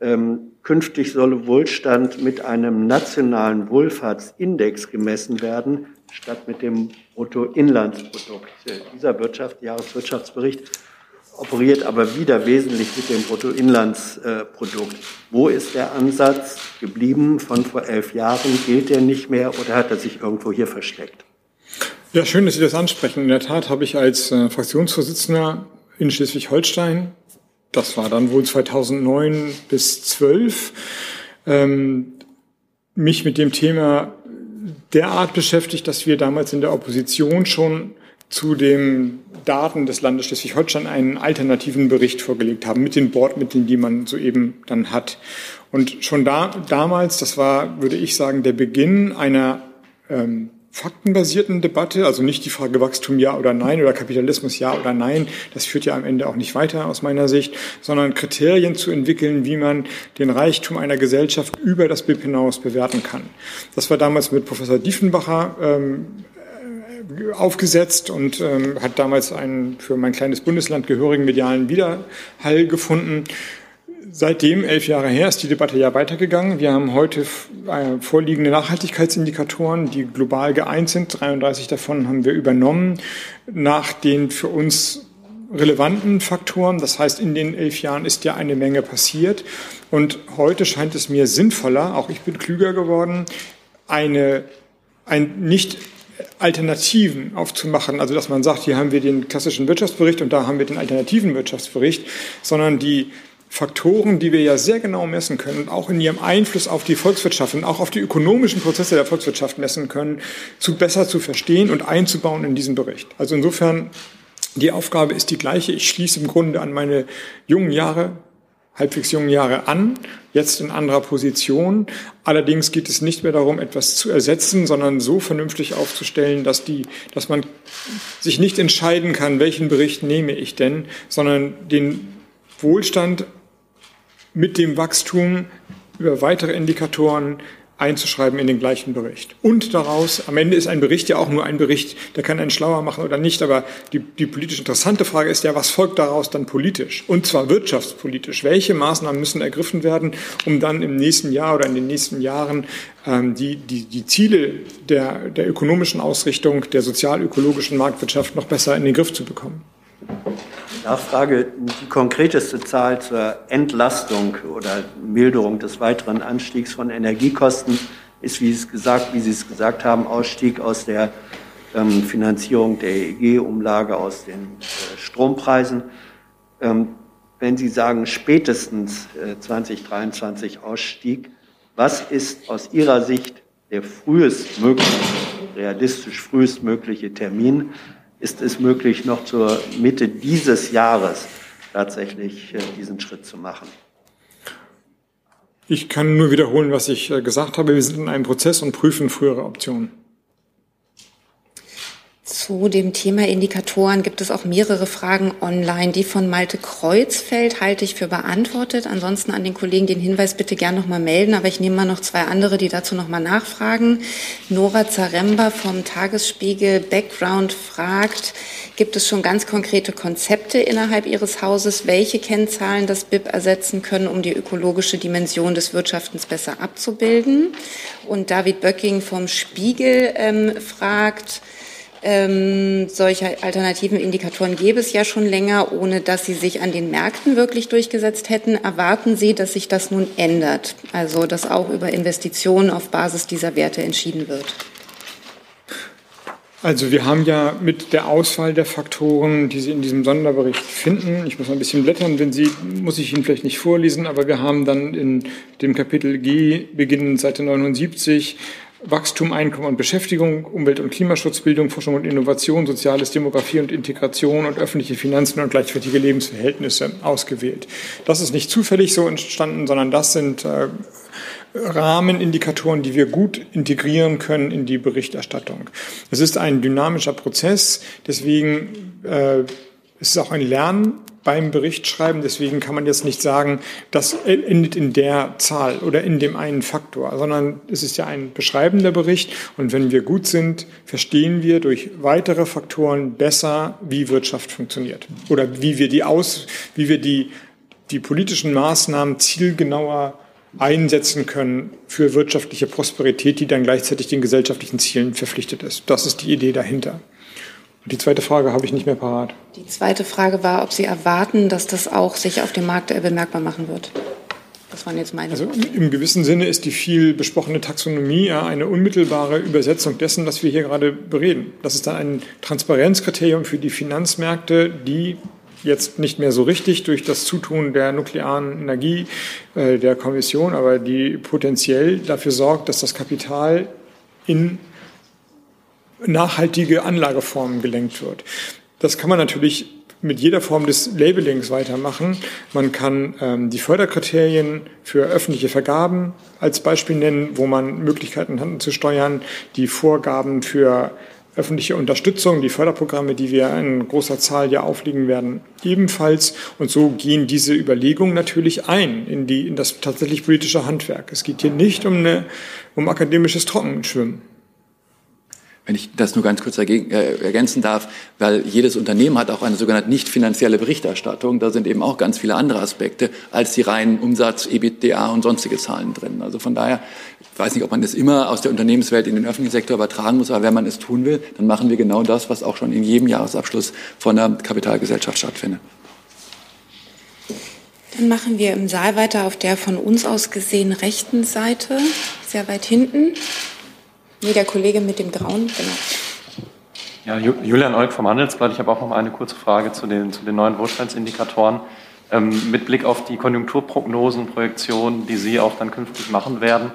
ähm, künftig solle Wohlstand mit einem nationalen Wohlfahrtsindex gemessen werden, statt mit dem Bruttoinlandsprodukt. Dieser Wirtschaft, Jahreswirtschaftsbericht operiert aber wieder wesentlich mit dem Bruttoinlandsprodukt. Wo ist der Ansatz geblieben von vor elf Jahren? Gilt der nicht mehr oder hat er sich irgendwo hier versteckt? Ja, schön, dass Sie das ansprechen. In der Tat habe ich als äh, Fraktionsvorsitzender in Schleswig-Holstein, das war dann wohl 2009 bis 12, ähm, mich mit dem Thema derart beschäftigt, dass wir damals in der Opposition schon zu den Daten des Landes Schleswig-Holstein einen alternativen Bericht vorgelegt haben mit den Bordmitteln, die man soeben dann hat. Und schon da, damals, das war, würde ich sagen, der Beginn einer ähm, faktenbasierten Debatte, also nicht die Frage Wachstum ja oder nein oder Kapitalismus ja oder nein, das führt ja am Ende auch nicht weiter aus meiner Sicht, sondern Kriterien zu entwickeln, wie man den Reichtum einer Gesellschaft über das BIP hinaus bewerten kann. Das war damals mit Professor Diefenbacher ähm, aufgesetzt und ähm, hat damals einen für mein kleines Bundesland gehörigen medialen Widerhall gefunden. Seitdem, elf Jahre her, ist die Debatte ja weitergegangen. Wir haben heute äh, vorliegende Nachhaltigkeitsindikatoren, die global geeint sind. 33 davon haben wir übernommen nach den für uns relevanten Faktoren. Das heißt, in den elf Jahren ist ja eine Menge passiert. Und heute scheint es mir sinnvoller, auch ich bin klüger geworden, eine, ein nicht Alternativen aufzumachen. Also dass man sagt, hier haben wir den klassischen Wirtschaftsbericht und da haben wir den alternativen Wirtschaftsbericht, sondern die Faktoren, die wir ja sehr genau messen können und auch in ihrem Einfluss auf die Volkswirtschaft und auch auf die ökonomischen Prozesse der Volkswirtschaft messen können, zu besser zu verstehen und einzubauen in diesen Bericht. Also insofern, die Aufgabe ist die gleiche. Ich schließe im Grunde an meine jungen Jahre, halbwegs jungen Jahre an, jetzt in anderer Position. Allerdings geht es nicht mehr darum, etwas zu ersetzen, sondern so vernünftig aufzustellen, dass die, dass man sich nicht entscheiden kann, welchen Bericht nehme ich denn, sondern den Wohlstand mit dem Wachstum über weitere Indikatoren einzuschreiben in den gleichen Bericht. Und daraus, am Ende ist ein Bericht ja auch nur ein Bericht, der kann einen schlauer machen oder nicht, aber die, die politisch interessante Frage ist ja, was folgt daraus dann politisch? Und zwar wirtschaftspolitisch. Welche Maßnahmen müssen ergriffen werden, um dann im nächsten Jahr oder in den nächsten Jahren ähm, die, die, die Ziele der, der ökonomischen Ausrichtung, der sozial-ökologischen Marktwirtschaft noch besser in den Griff zu bekommen? Nachfrage, die konkreteste Zahl zur Entlastung oder Milderung des weiteren Anstiegs von Energiekosten ist, wie, es gesagt, wie Sie es gesagt haben, Ausstieg aus der ähm, Finanzierung der EEG-Umlage aus den äh, Strompreisen. Ähm, wenn Sie sagen, spätestens äh, 2023 Ausstieg, was ist aus Ihrer Sicht der frühestmögliche, realistisch frühestmögliche Termin? Ist es möglich, noch zur Mitte dieses Jahres tatsächlich äh, diesen Schritt zu machen. Ich kann nur wiederholen, was ich äh, gesagt habe. Wir sind in einem Prozess und prüfen frühere Optionen. Zu dem Thema Indikatoren gibt es auch mehrere Fragen online. Die von Malte Kreuzfeld halte ich für beantwortet. Ansonsten an den Kollegen den Hinweis bitte gern nochmal melden. Aber ich nehme mal noch zwei andere, die dazu nochmal nachfragen. Nora Zaremba vom Tagesspiegel Background fragt, gibt es schon ganz konkrete Konzepte innerhalb Ihres Hauses, welche Kennzahlen das BIP ersetzen können, um die ökologische Dimension des Wirtschaftens besser abzubilden? Und David Böcking vom Spiegel ähm, fragt, ähm, solche alternativen Indikatoren gäbe es ja schon länger, ohne dass sie sich an den Märkten wirklich durchgesetzt hätten. Erwarten Sie, dass sich das nun ändert? Also, dass auch über Investitionen auf Basis dieser Werte entschieden wird? Also wir haben ja mit der Auswahl der Faktoren, die Sie in diesem Sonderbericht finden, ich muss ein bisschen blättern, wenn Sie, muss ich Ihnen vielleicht nicht vorlesen, aber wir haben dann in dem Kapitel G, beginnend Seite 79, Wachstum, Einkommen und Beschäftigung, Umwelt- und Klimaschutz, Bildung, Forschung und Innovation, Soziales, Demografie und Integration und öffentliche Finanzen und gleichwertige Lebensverhältnisse ausgewählt. Das ist nicht zufällig so entstanden, sondern das sind äh, Rahmenindikatoren, die wir gut integrieren können in die Berichterstattung. Es ist ein dynamischer Prozess, deswegen äh, es ist auch ein Lernen beim Bericht schreiben. Deswegen kann man jetzt nicht sagen, das endet in der Zahl oder in dem einen Faktor, sondern es ist ja ein beschreibender Bericht. Und wenn wir gut sind, verstehen wir durch weitere Faktoren besser, wie Wirtschaft funktioniert oder wie wir die aus, wie wir die die politischen Maßnahmen zielgenauer einsetzen können für wirtschaftliche Prosperität, die dann gleichzeitig den gesellschaftlichen Zielen verpflichtet ist. Das ist die Idee dahinter. Die zweite Frage habe ich nicht mehr parat. Die zweite Frage war, ob Sie erwarten, dass das auch sich auf dem Markt bemerkbar machen wird. Das waren jetzt meine. Also im gewissen Sinne ist die viel besprochene Taxonomie ja eine unmittelbare Übersetzung dessen, was wir hier gerade bereden. Das ist dann ein Transparenzkriterium für die Finanzmärkte, die jetzt nicht mehr so richtig durch das Zutun der nuklearen Energie äh, der Kommission, aber die potenziell dafür sorgt, dass das Kapital in nachhaltige Anlageformen gelenkt wird. Das kann man natürlich mit jeder Form des Labelings weitermachen. Man kann ähm, die Förderkriterien für öffentliche Vergaben als Beispiel nennen, wo man Möglichkeiten hat zu steuern, die Vorgaben für öffentliche Unterstützung, die Förderprogramme, die wir in großer Zahl ja auflegen werden, ebenfalls. Und so gehen diese Überlegungen natürlich ein in, die, in das tatsächlich politische Handwerk. Es geht hier nicht um, eine, um akademisches Trockenschwimmen wenn ich das nur ganz kurz dagegen, äh, ergänzen darf, weil jedes Unternehmen hat auch eine sogenannte nicht finanzielle Berichterstattung. Da sind eben auch ganz viele andere Aspekte als die reinen Umsatz, EBITDA und sonstige Zahlen drin. Also von daher, ich weiß nicht, ob man das immer aus der Unternehmenswelt in den öffentlichen Sektor übertragen muss, aber wenn man es tun will, dann machen wir genau das, was auch schon in jedem Jahresabschluss von der Kapitalgesellschaft stattfindet. Dann machen wir im Saal weiter auf der von uns aus gesehen rechten Seite, sehr weit hinten. Nee, der Kollege mit dem Grauen, genau. Ja, Julian Olk vom Handelsblatt. Ich habe auch noch mal eine kurze Frage zu den, zu den neuen Wohlstandsindikatoren. Ähm, mit Blick auf die Konjunkturprognosen Projektionen, die Sie auch dann künftig machen werden,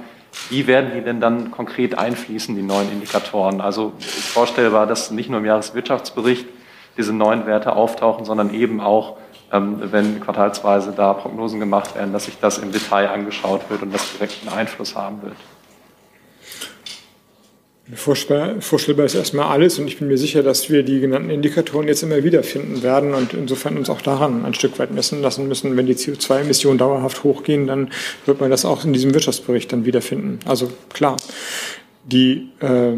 wie werden die denn dann konkret einfließen, die neuen Indikatoren? Also ist vorstellbar, dass nicht nur im Jahreswirtschaftsbericht diese neuen Werte auftauchen, sondern eben auch, ähm, wenn quartalsweise da Prognosen gemacht werden, dass sich das im Detail angeschaut wird und das direkten Einfluss haben wird. Vorstellbar, vorstellbar ist erstmal alles und ich bin mir sicher, dass wir die genannten Indikatoren jetzt immer wieder finden werden und insofern uns auch daran ein Stück weit messen lassen müssen. Wenn die CO2-Emissionen dauerhaft hochgehen, dann wird man das auch in diesem Wirtschaftsbericht dann wiederfinden. Also klar, die, äh,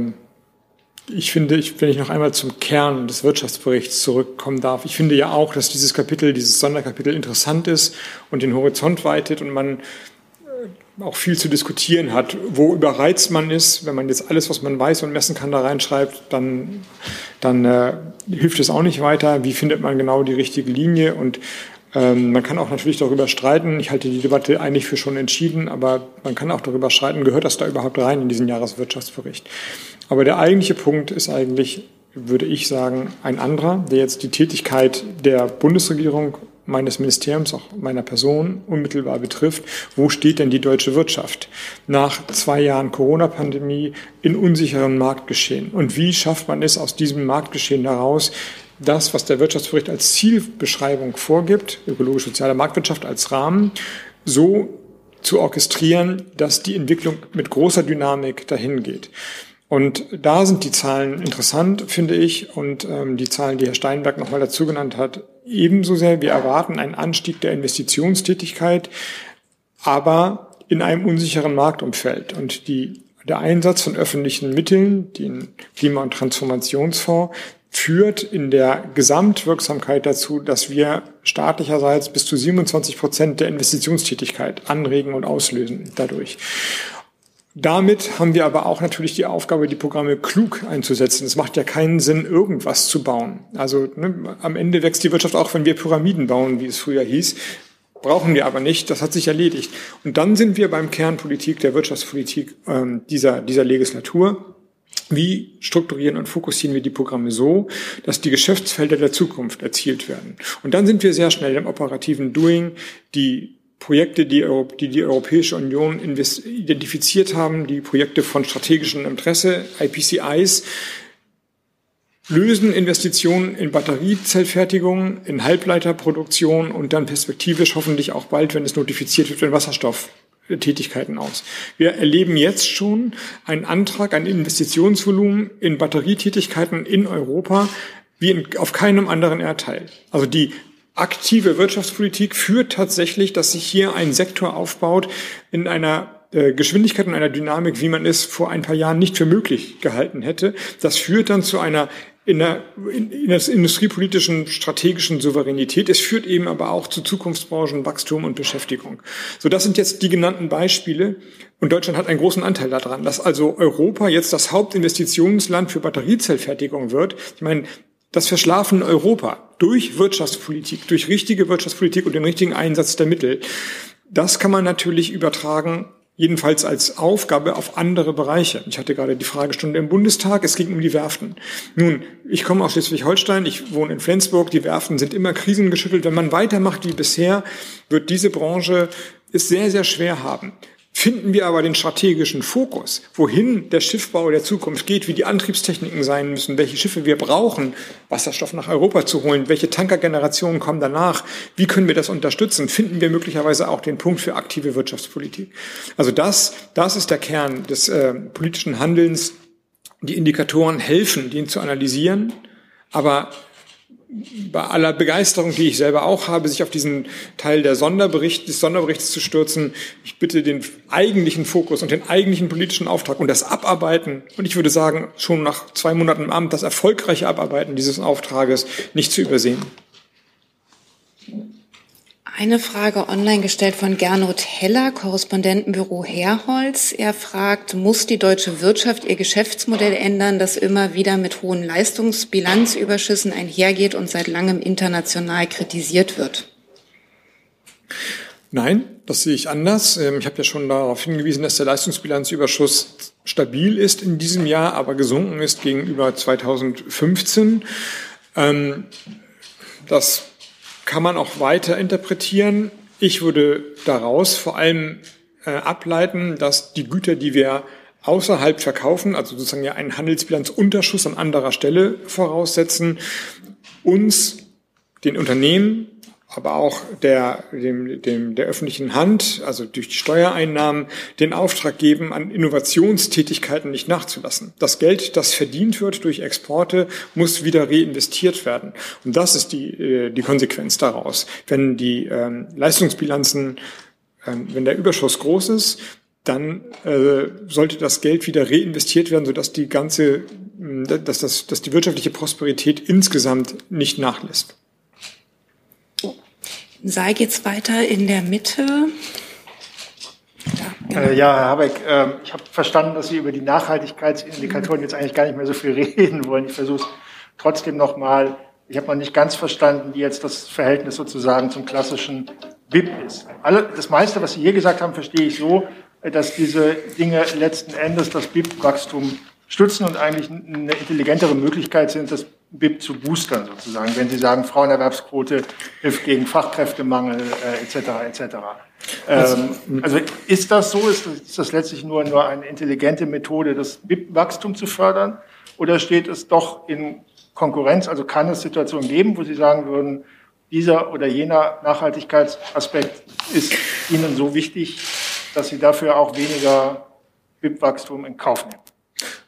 ich finde, ich, wenn ich noch einmal zum Kern des Wirtschaftsberichts zurückkommen darf, ich finde ja auch, dass dieses Kapitel, dieses Sonderkapitel interessant ist und den Horizont weitet und man auch viel zu diskutieren hat, wo überreizt man ist. Wenn man jetzt alles, was man weiß und messen kann, da reinschreibt, dann, dann äh, hilft es auch nicht weiter. Wie findet man genau die richtige Linie? Und ähm, man kann auch natürlich darüber streiten. Ich halte die Debatte eigentlich für schon entschieden, aber man kann auch darüber streiten, gehört das da überhaupt rein in diesen Jahreswirtschaftsbericht? Aber der eigentliche Punkt ist eigentlich, würde ich sagen, ein anderer, der jetzt die Tätigkeit der Bundesregierung meines Ministeriums, auch meiner Person unmittelbar betrifft. Wo steht denn die deutsche Wirtschaft nach zwei Jahren Corona-Pandemie in unsicheren Marktgeschehen? Und wie schafft man es aus diesem Marktgeschehen heraus, das, was der Wirtschaftsbericht als Zielbeschreibung vorgibt, ökologisch-soziale Marktwirtschaft als Rahmen, so zu orchestrieren, dass die Entwicklung mit großer Dynamik dahin geht. Und da sind die Zahlen interessant, finde ich, und ähm, die Zahlen, die Herr Steinberg nochmal dazu genannt hat, ebenso sehr. Wir erwarten einen Anstieg der Investitionstätigkeit, aber in einem unsicheren Marktumfeld. Und die, der Einsatz von öffentlichen Mitteln, den Klima- und Transformationsfonds, führt in der Gesamtwirksamkeit dazu, dass wir staatlicherseits bis zu 27 Prozent der Investitionstätigkeit anregen und auslösen dadurch. Damit haben wir aber auch natürlich die Aufgabe, die Programme klug einzusetzen. Es macht ja keinen Sinn, irgendwas zu bauen. Also ne, am Ende wächst die Wirtschaft auch, wenn wir Pyramiden bauen, wie es früher hieß. Brauchen wir aber nicht, das hat sich erledigt. Und dann sind wir beim Kernpolitik der Wirtschaftspolitik ähm, dieser, dieser Legislatur. Wie strukturieren und fokussieren wir die Programme so, dass die Geschäftsfelder der Zukunft erzielt werden? Und dann sind wir sehr schnell im operativen Doing. Die Projekte, die die, die Europäische Union identifiziert haben, die Projekte von strategischem Interesse, IPCIs, lösen Investitionen in Batteriezellfertigung, in Halbleiterproduktion und dann perspektivisch hoffentlich auch bald, wenn es notifiziert wird, in Wasserstofftätigkeiten aus. Wir erleben jetzt schon einen Antrag, ein Investitionsvolumen in Batterietätigkeiten in Europa wie in, auf keinem anderen Erdteil. Also die aktive Wirtschaftspolitik führt tatsächlich, dass sich hier ein Sektor aufbaut in einer äh, Geschwindigkeit und einer Dynamik, wie man es vor ein paar Jahren nicht für möglich gehalten hätte. Das führt dann zu einer in der, in der industriepolitischen strategischen Souveränität. Es führt eben aber auch zu Zukunftsbranchen, Wachstum und Beschäftigung. So, das sind jetzt die genannten Beispiele. Und Deutschland hat einen großen Anteil daran, dass also Europa jetzt das Hauptinvestitionsland für Batteriezellfertigung wird. Ich meine, das Verschlafen Europa durch Wirtschaftspolitik, durch richtige Wirtschaftspolitik und den richtigen Einsatz der Mittel, das kann man natürlich übertragen jedenfalls als Aufgabe auf andere Bereiche. Ich hatte gerade die Fragestunde im Bundestag, es ging um die Werften. Nun, ich komme aus Schleswig-Holstein, ich wohne in Flensburg, die Werften sind immer krisengeschüttelt. Wenn man weitermacht wie bisher, wird diese Branche es sehr, sehr schwer haben. Finden wir aber den strategischen Fokus, wohin der Schiffbau der Zukunft geht, wie die Antriebstechniken sein müssen, welche Schiffe wir brauchen, Wasserstoff nach Europa zu holen, welche Tankergenerationen kommen danach, wie können wir das unterstützen, finden wir möglicherweise auch den Punkt für aktive Wirtschaftspolitik. Also das, das ist der Kern des äh, politischen Handelns. Die Indikatoren helfen, den zu analysieren, aber bei aller Begeisterung, die ich selber auch habe, sich auf diesen Teil der Sonderbericht, des Sonderberichts zu stürzen. Ich bitte den eigentlichen Fokus und den eigentlichen politischen Auftrag und das Abarbeiten, und ich würde sagen, schon nach zwei Monaten im Amt, das erfolgreiche Abarbeiten dieses Auftrages nicht zu übersehen. Eine Frage online gestellt von Gernot Heller, Korrespondentenbüro Herholz. Er fragt, muss die deutsche Wirtschaft ihr Geschäftsmodell ändern, das immer wieder mit hohen Leistungsbilanzüberschüssen einhergeht und seit langem international kritisiert wird? Nein, das sehe ich anders. Ähm, ich habe ja schon darauf hingewiesen, dass der Leistungsbilanzüberschuss stabil ist in diesem Jahr, aber gesunken ist gegenüber 2015. Ähm, das kann man auch weiter interpretieren. Ich würde daraus vor allem äh, ableiten, dass die Güter, die wir außerhalb verkaufen, also sozusagen ja einen Handelsbilanzunterschuss an anderer Stelle voraussetzen, uns den Unternehmen aber auch der, dem, dem, der öffentlichen Hand, also durch die Steuereinnahmen, den Auftrag geben, an Innovationstätigkeiten nicht nachzulassen. Das Geld, das verdient wird durch Exporte, muss wieder reinvestiert werden. Und das ist die, äh, die Konsequenz daraus. Wenn die ähm, Leistungsbilanzen, ähm, wenn der Überschuss groß ist, dann äh, sollte das Geld wieder reinvestiert werden, sodass die ganze, dass, das, dass die wirtschaftliche Prosperität insgesamt nicht nachlässt. Saal geht's weiter in der Mitte. Ja, äh, Herr Habeck, äh, ich habe verstanden, dass Sie über die Nachhaltigkeitsindikatoren jetzt eigentlich gar nicht mehr so viel [laughs] reden wollen. Ich versuche es trotzdem nochmal. Ich habe noch nicht ganz verstanden, wie jetzt das Verhältnis sozusagen zum klassischen BIP ist. Alle, das meiste, was Sie hier gesagt haben, verstehe ich so, dass diese Dinge letzten Endes das BIP-Wachstum stützen und eigentlich eine intelligentere Möglichkeit sind, das BIP zu boostern sozusagen, wenn Sie sagen, Frauenerwerbsquote hilft gegen Fachkräftemangel äh, etc. etc. Ähm, also ist das so? Ist das, ist das letztlich nur, nur eine intelligente Methode, das BIP-Wachstum zu fördern? Oder steht es doch in Konkurrenz? Also kann es Situationen geben, wo Sie sagen würden, dieser oder jener Nachhaltigkeitsaspekt ist Ihnen so wichtig, dass Sie dafür auch weniger BIP-Wachstum in Kauf nehmen?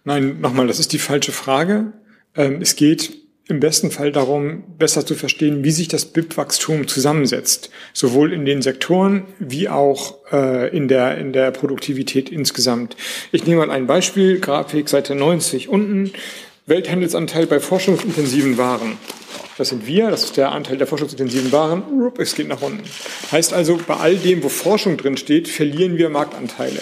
Nein, nochmal, das ist die falsche Frage. Ähm, es geht im besten Fall darum, besser zu verstehen, wie sich das BIP-Wachstum zusammensetzt, sowohl in den Sektoren wie auch äh, in, der, in der Produktivität insgesamt. Ich nehme mal ein Beispiel, Grafik Seite 90 unten, Welthandelsanteil bei forschungsintensiven Waren. Das sind wir, das ist der Anteil der forschungsintensiven Waren. Es geht nach unten. Heißt also, bei all dem, wo Forschung drin steht, verlieren wir Marktanteile.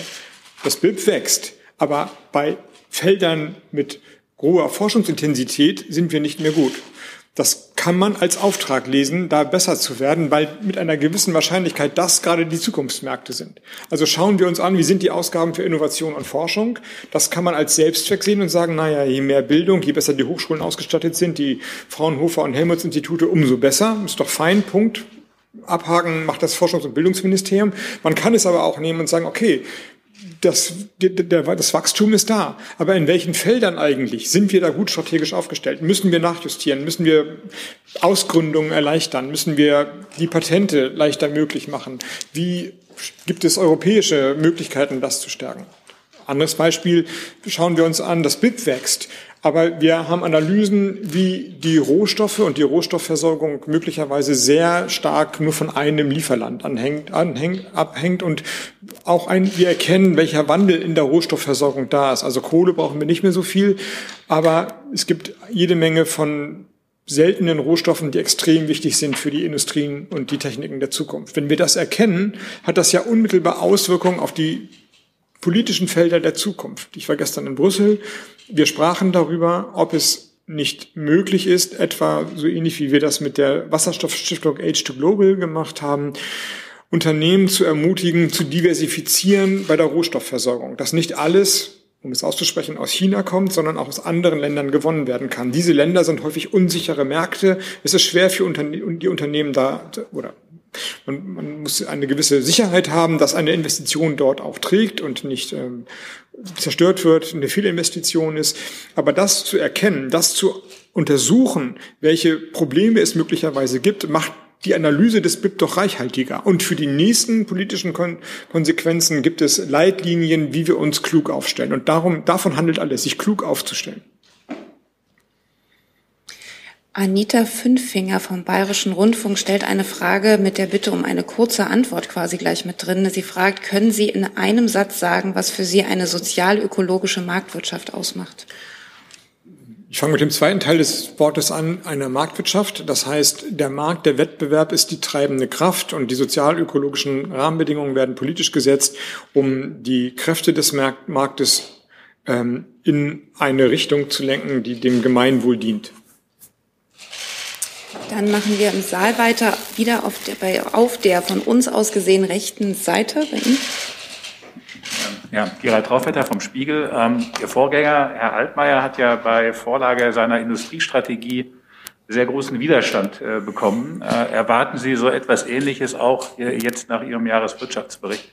Das BIP wächst, aber bei Feldern mit hoher Forschungsintensität sind wir nicht mehr gut. Das kann man als Auftrag lesen, da besser zu werden, weil mit einer gewissen Wahrscheinlichkeit das gerade die Zukunftsmärkte sind. Also schauen wir uns an, wie sind die Ausgaben für Innovation und Forschung. Das kann man als Selbstzweck sehen und sagen, naja, je mehr Bildung, je besser die Hochschulen ausgestattet sind, die Fraunhofer und Helmholtz-Institute, umso besser. Ist doch fein, Punkt. Abhaken macht das Forschungs- und Bildungsministerium. Man kann es aber auch nehmen und sagen, okay, das, das Wachstum ist da. Aber in welchen Feldern eigentlich sind wir da gut strategisch aufgestellt? Müssen wir nachjustieren? Müssen wir Ausgründungen erleichtern? Müssen wir die Patente leichter möglich machen? Wie gibt es europäische Möglichkeiten, das zu stärken? Anderes Beispiel, schauen wir uns an, das BIP wächst. Aber wir haben Analysen, wie die Rohstoffe und die Rohstoffversorgung möglicherweise sehr stark nur von einem Lieferland anhängt, anhängt, abhängt und auch ein, wir erkennen, welcher Wandel in der Rohstoffversorgung da ist. Also Kohle brauchen wir nicht mehr so viel, aber es gibt jede Menge von seltenen Rohstoffen, die extrem wichtig sind für die Industrien und die Techniken der Zukunft. Wenn wir das erkennen, hat das ja unmittelbar Auswirkungen auf die politischen Felder der Zukunft. Ich war gestern in Brüssel. Wir sprachen darüber, ob es nicht möglich ist, etwa so ähnlich wie wir das mit der Wasserstoffstiftung Age2 Global gemacht haben, Unternehmen zu ermutigen, zu diversifizieren bei der Rohstoffversorgung. Dass nicht alles, um es auszusprechen, aus China kommt, sondern auch aus anderen Ländern gewonnen werden kann. Diese Länder sind häufig unsichere Märkte. Es ist schwer für die Unternehmen da, oder man, man muss eine gewisse Sicherheit haben, dass eine Investition dort auch trägt und nicht ähm, zerstört wird, eine Fehlinvestition ist. Aber das zu erkennen, das zu untersuchen, welche Probleme es möglicherweise gibt, macht die Analyse des BIP doch reichhaltiger. Und für die nächsten politischen Kon Konsequenzen gibt es Leitlinien, wie wir uns klug aufstellen. Und darum, davon handelt alles, sich klug aufzustellen. Anita Fünffinger vom Bayerischen Rundfunk stellt eine Frage mit der Bitte um eine kurze Antwort quasi gleich mit drin. Sie fragt, können Sie in einem Satz sagen, was für Sie eine sozial-ökologische Marktwirtschaft ausmacht? Ich fange mit dem zweiten Teil des Wortes an, eine Marktwirtschaft. Das heißt, der Markt, der Wettbewerb ist die treibende Kraft und die sozial-ökologischen Rahmenbedingungen werden politisch gesetzt, um die Kräfte des Marktes ähm, in eine Richtung zu lenken, die dem Gemeinwohl dient. Dann machen wir im Saal weiter, wieder auf der, bei, auf der von uns aus gesehen rechten Seite. Bei Ihnen. Ja, Gerald Traufwetter vom Spiegel. Ähm, Ihr Vorgänger, Herr Altmaier, hat ja bei Vorlage seiner Industriestrategie sehr großen Widerstand äh, bekommen. Äh, erwarten Sie so etwas Ähnliches auch jetzt nach Ihrem Jahreswirtschaftsbericht?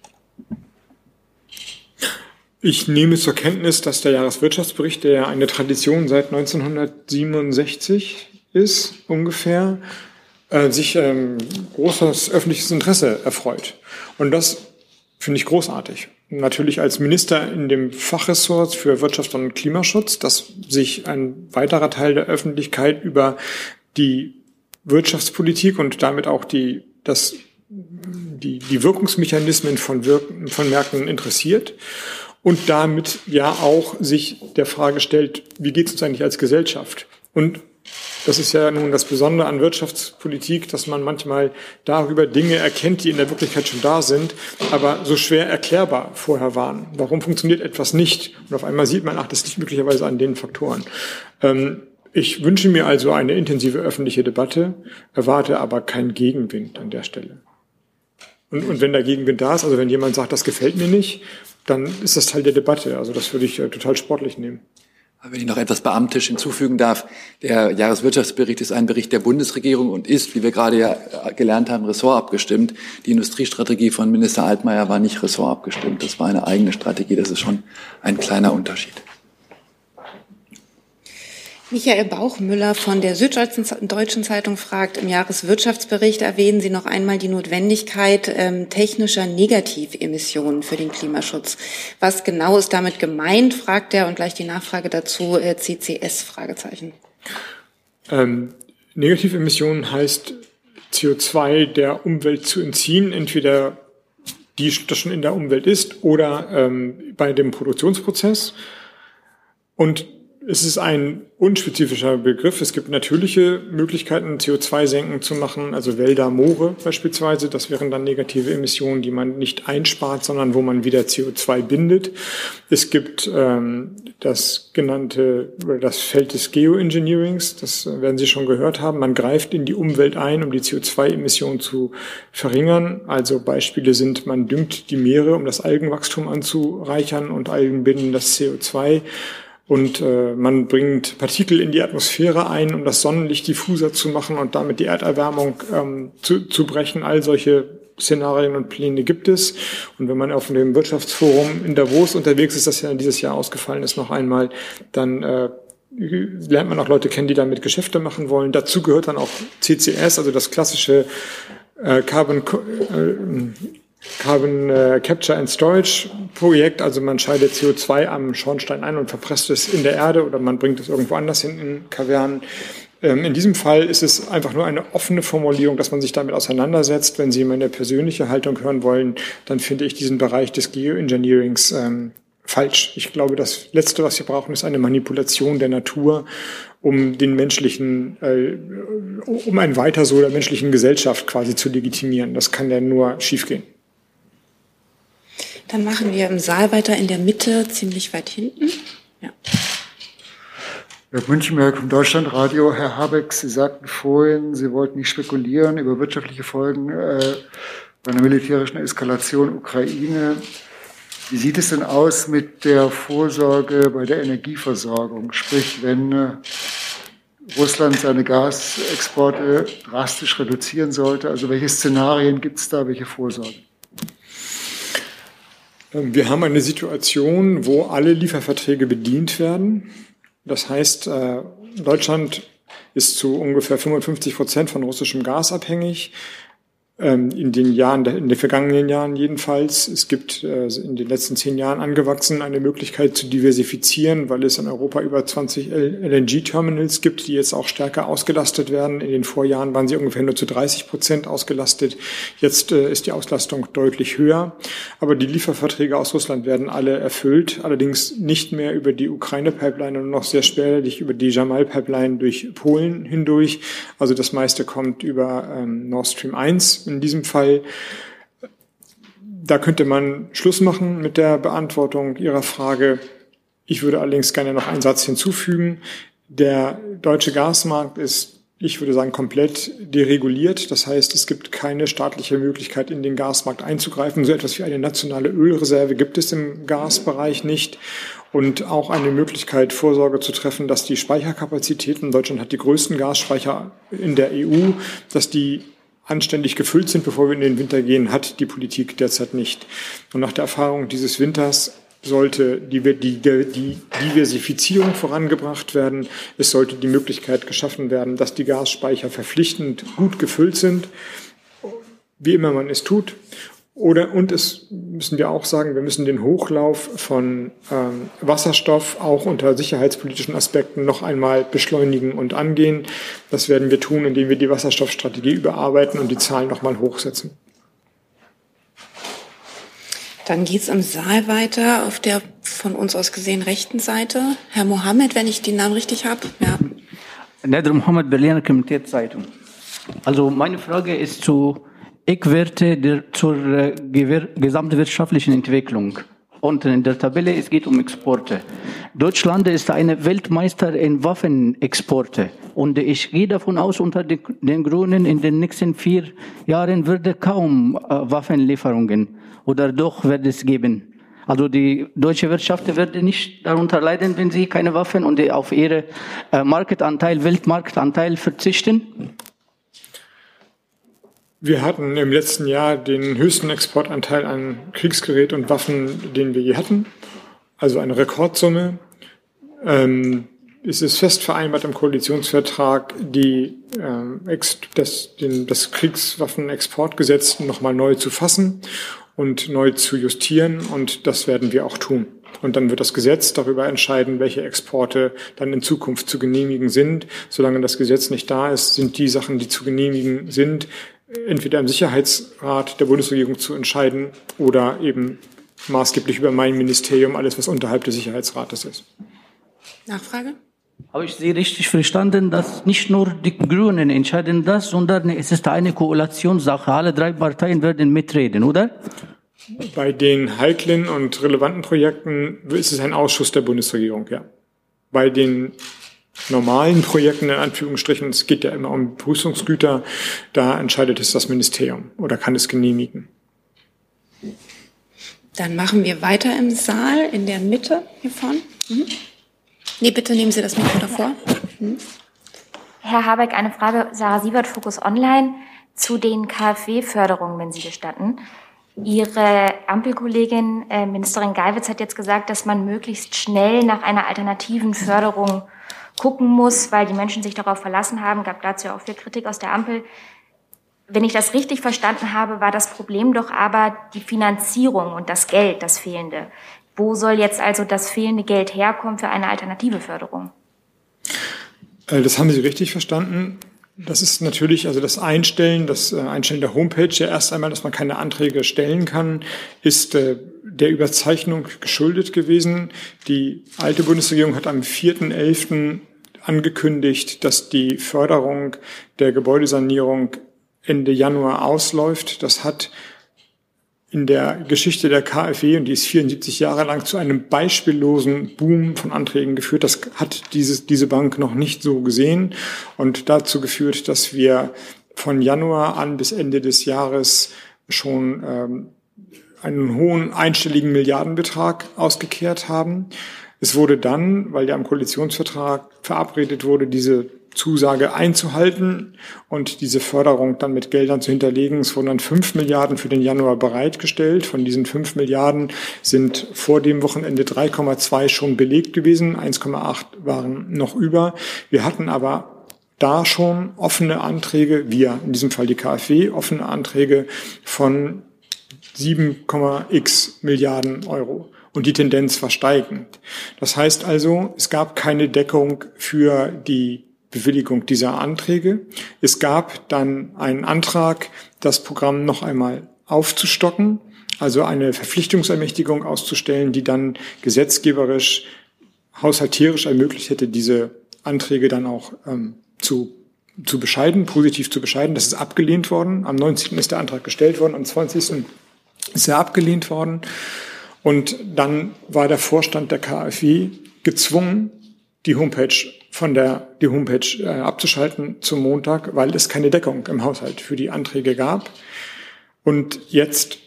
Ich nehme zur Kenntnis, dass der Jahreswirtschaftsbericht, der ja eine Tradition seit 1967 ist, ungefähr, äh, sich ähm, großes öffentliches Interesse erfreut. Und das finde ich großartig. Natürlich als Minister in dem Fachressort für Wirtschaft und Klimaschutz, dass sich ein weiterer Teil der Öffentlichkeit über die Wirtschaftspolitik und damit auch die, das, die, die Wirkungsmechanismen von, Wirken, von Märkten interessiert und damit ja auch sich der Frage stellt, wie geht es uns eigentlich als Gesellschaft? Und das ist ja nun das Besondere an Wirtschaftspolitik, dass man manchmal darüber Dinge erkennt, die in der Wirklichkeit schon da sind, aber so schwer erklärbar vorher waren. Warum funktioniert etwas nicht? Und auf einmal sieht man, ach, das liegt möglicherweise an den Faktoren. Ähm, ich wünsche mir also eine intensive öffentliche Debatte, erwarte aber keinen Gegenwind an der Stelle. Und, und wenn der Gegenwind da ist, also wenn jemand sagt, das gefällt mir nicht, dann ist das Teil der Debatte. Also das würde ich äh, total sportlich nehmen. Wenn ich noch etwas beamtisch hinzufügen darf, der Jahreswirtschaftsbericht ist ein Bericht der Bundesregierung und ist, wie wir gerade ja gelernt haben, ressortabgestimmt. Die Industriestrategie von Minister Altmaier war nicht ressortabgestimmt. Das war eine eigene Strategie. Das ist schon ein kleiner Unterschied. Michael Bauchmüller von der Süddeutschen Zeitung fragt, im Jahreswirtschaftsbericht erwähnen Sie noch einmal die Notwendigkeit ähm, technischer Negativemissionen für den Klimaschutz. Was genau ist damit gemeint, fragt er und gleich die Nachfrage dazu, äh, CCS, Fragezeichen. Ähm, Negativemissionen heißt CO2 der Umwelt zu entziehen, entweder die das schon in der Umwelt ist oder ähm, bei dem Produktionsprozess. Und es ist ein unspezifischer Begriff. Es gibt natürliche Möglichkeiten, CO2-Senken zu machen, also Wälder, Moore beispielsweise. Das wären dann negative Emissionen, die man nicht einspart, sondern wo man wieder CO2 bindet. Es gibt ähm, das genannte, das Feld des Geoengineerings, das werden Sie schon gehört haben. Man greift in die Umwelt ein, um die CO2-Emissionen zu verringern. Also Beispiele sind, man düngt die Meere, um das Algenwachstum anzureichern und Algen binden das CO2 und äh, man bringt Partikel in die Atmosphäre ein, um das Sonnenlicht diffuser zu machen und damit die Erderwärmung ähm, zu, zu brechen. All solche Szenarien und Pläne gibt es. Und wenn man auf dem Wirtschaftsforum in Davos unterwegs ist, das ja dieses Jahr ausgefallen ist, noch einmal, dann äh, lernt man auch Leute kennen, die damit Geschäfte machen wollen. Dazu gehört dann auch CCS, also das klassische äh, Carbon äh, Carbon äh, Capture and Storage Projekt, also man scheidet CO2 am Schornstein ein und verpresst es in der Erde oder man bringt es irgendwo anders hin in Kavernen. Ähm, in diesem Fall ist es einfach nur eine offene Formulierung, dass man sich damit auseinandersetzt. Wenn Sie meine persönliche Haltung hören wollen, dann finde ich diesen Bereich des Geoengineerings ähm, falsch. Ich glaube, das Letzte, was wir brauchen, ist eine Manipulation der Natur, um den menschlichen, äh, um ein Weiter so der menschlichen Gesellschaft quasi zu legitimieren. Das kann ja nur schiefgehen. Dann machen wir im Saal weiter in der Mitte, ziemlich weit hinten. Ja. Herr Münchenberg vom Deutschlandradio. Herr Habeck, Sie sagten vorhin, Sie wollten nicht spekulieren über wirtschaftliche Folgen äh, bei einer militärischen Eskalation Ukraine. Wie sieht es denn aus mit der Vorsorge bei der Energieversorgung? Sprich, wenn äh, Russland seine Gasexporte drastisch reduzieren sollte, also welche Szenarien gibt es da, welche Vorsorge? Ähm, wir haben eine Situation, wo alle Lieferverträge bedient werden. Das heißt, äh, Deutschland ist zu ungefähr 55 Prozent von russischem Gas abhängig. Ähm, in den Jahren, in den vergangenen Jahren jedenfalls. Es gibt äh, in den letzten zehn Jahren angewachsen eine Möglichkeit zu diversifizieren, weil es in Europa über 20 LNG-Terminals gibt, die jetzt auch stärker ausgelastet werden. In den Vorjahren waren sie ungefähr nur zu 30 Prozent ausgelastet. Jetzt äh, ist die Auslastung deutlich höher. Aber die Lieferverträge aus Russland werden alle erfüllt, allerdings nicht mehr über die Ukraine-Pipeline und noch sehr spärlich über die Jamal-Pipeline durch Polen hindurch. Also das meiste kommt über ähm, Nord Stream 1 in diesem Fall. Da könnte man Schluss machen mit der Beantwortung Ihrer Frage. Ich würde allerdings gerne noch einen Satz hinzufügen. Der deutsche Gasmarkt ist ich würde sagen, komplett dereguliert. Das heißt, es gibt keine staatliche Möglichkeit, in den Gasmarkt einzugreifen. So etwas wie eine nationale Ölreserve gibt es im Gasbereich nicht. Und auch eine Möglichkeit, Vorsorge zu treffen, dass die Speicherkapazitäten, Deutschland hat die größten Gasspeicher in der EU, dass die anständig gefüllt sind, bevor wir in den Winter gehen, hat die Politik derzeit nicht. Und nach der Erfahrung dieses Winters sollte die, die, die Diversifizierung vorangebracht werden. Es sollte die Möglichkeit geschaffen werden, dass die Gasspeicher verpflichtend gut gefüllt sind, wie immer man es tut. Oder, und es müssen wir auch sagen, wir müssen den Hochlauf von ähm, Wasserstoff auch unter sicherheitspolitischen Aspekten noch einmal beschleunigen und angehen. Das werden wir tun, indem wir die Wasserstoffstrategie überarbeiten und die Zahlen noch mal hochsetzen. Dann geht es im Saal weiter auf der von uns aus gesehen rechten Seite. Herr Mohammed, wenn ich den Namen richtig habe. Ja. Nader Mohammed, Berliner Komiteezeitung. Also meine Frage ist zu Eckwerte der, zur äh, gesamtwirtschaftlichen Entwicklung. Und in der Tabelle, es geht um Exporte. Deutschland ist eine Weltmeister in Waffenexporte. Und ich gehe davon aus, unter den, Grünen in den nächsten vier Jahren würde kaum äh, Waffenlieferungen oder doch wird es geben. Also die deutsche Wirtschaft wird nicht darunter leiden, wenn sie keine Waffen und auf ihre äh, Marktanteil, Weltmarktanteil verzichten. Wir hatten im letzten Jahr den höchsten Exportanteil an Kriegsgerät und Waffen, den wir je hatten. Also eine Rekordsumme. Ähm, es ist fest vereinbart im Koalitionsvertrag, die, ähm, das, den, das Kriegswaffenexportgesetz nochmal neu zu fassen und neu zu justieren. Und das werden wir auch tun. Und dann wird das Gesetz darüber entscheiden, welche Exporte dann in Zukunft zu genehmigen sind. Solange das Gesetz nicht da ist, sind die Sachen, die zu genehmigen sind, entweder im Sicherheitsrat der Bundesregierung zu entscheiden oder eben maßgeblich über mein Ministerium, alles was unterhalb des Sicherheitsrates ist. Nachfrage? Habe ich Sie richtig verstanden, dass nicht nur die Grünen entscheiden das, sondern es ist eine Koalitionssache. Alle drei Parteien werden mitreden, oder? Bei den heiklen und relevanten Projekten ist es ein Ausschuss der Bundesregierung, ja. Bei den normalen Projekten, in Anführungsstrichen, es geht ja immer um Prüfungsgüter, da entscheidet es das Ministerium oder kann es genehmigen. Dann machen wir weiter im Saal, in der Mitte hier vorne. Mhm. Nee, bitte nehmen Sie das Mikro davor. Mhm. Herr Habeck, eine Frage, Sarah Siebert, Fokus Online, zu den KfW-Förderungen, wenn Sie gestatten. Ihre Ampelkollegin, äh, Ministerin Geiwitz, hat jetzt gesagt, dass man möglichst schnell nach einer alternativen Förderung gucken muss, weil die Menschen sich darauf verlassen haben, gab dazu auch viel Kritik aus der Ampel. wenn ich das richtig verstanden habe, war das Problem doch aber die Finanzierung und das Geld, das fehlende. Wo soll jetzt also das fehlende Geld herkommen für eine alternative Förderung? Äh, das haben Sie richtig verstanden. Das ist natürlich, also das Einstellen, das äh, Einstellen der Homepage ja erst einmal, dass man keine Anträge stellen kann, ist äh, der Überzeichnung geschuldet gewesen. Die alte Bundesregierung hat am 4.11. angekündigt, dass die Förderung der Gebäudesanierung Ende Januar ausläuft. Das hat in der Geschichte der KfW, und die ist 74 Jahre lang, zu einem beispiellosen Boom von Anträgen geführt. Das hat dieses, diese Bank noch nicht so gesehen und dazu geführt, dass wir von Januar an bis Ende des Jahres schon ähm, einen hohen einstelligen Milliardenbetrag ausgekehrt haben. Es wurde dann, weil ja im Koalitionsvertrag verabredet wurde, diese Zusage einzuhalten und diese Förderung dann mit Geldern zu hinterlegen. Es wurden dann fünf Milliarden für den Januar bereitgestellt. Von diesen fünf Milliarden sind vor dem Wochenende 3,2 schon belegt gewesen. 1,8 waren noch über. Wir hatten aber da schon offene Anträge, wir, in diesem Fall die KfW, offene Anträge von 7,x Milliarden Euro. Und die Tendenz war steigend. Das heißt also, es gab keine Deckung für die Bewilligung dieser Anträge. Es gab dann einen Antrag, das Programm noch einmal aufzustocken, also eine Verpflichtungsermächtigung auszustellen, die dann gesetzgeberisch, haushalterisch ermöglicht hätte, diese Anträge dann auch ähm, zu, zu bescheiden, positiv zu bescheiden. Das ist abgelehnt worden. Am 19. ist der Antrag gestellt worden, am 20. ist er abgelehnt worden. Und dann war der Vorstand der KfW gezwungen, die Homepage von der die Homepage äh, abzuschalten zum Montag, weil es keine Deckung im Haushalt für die Anträge gab. Und jetzt,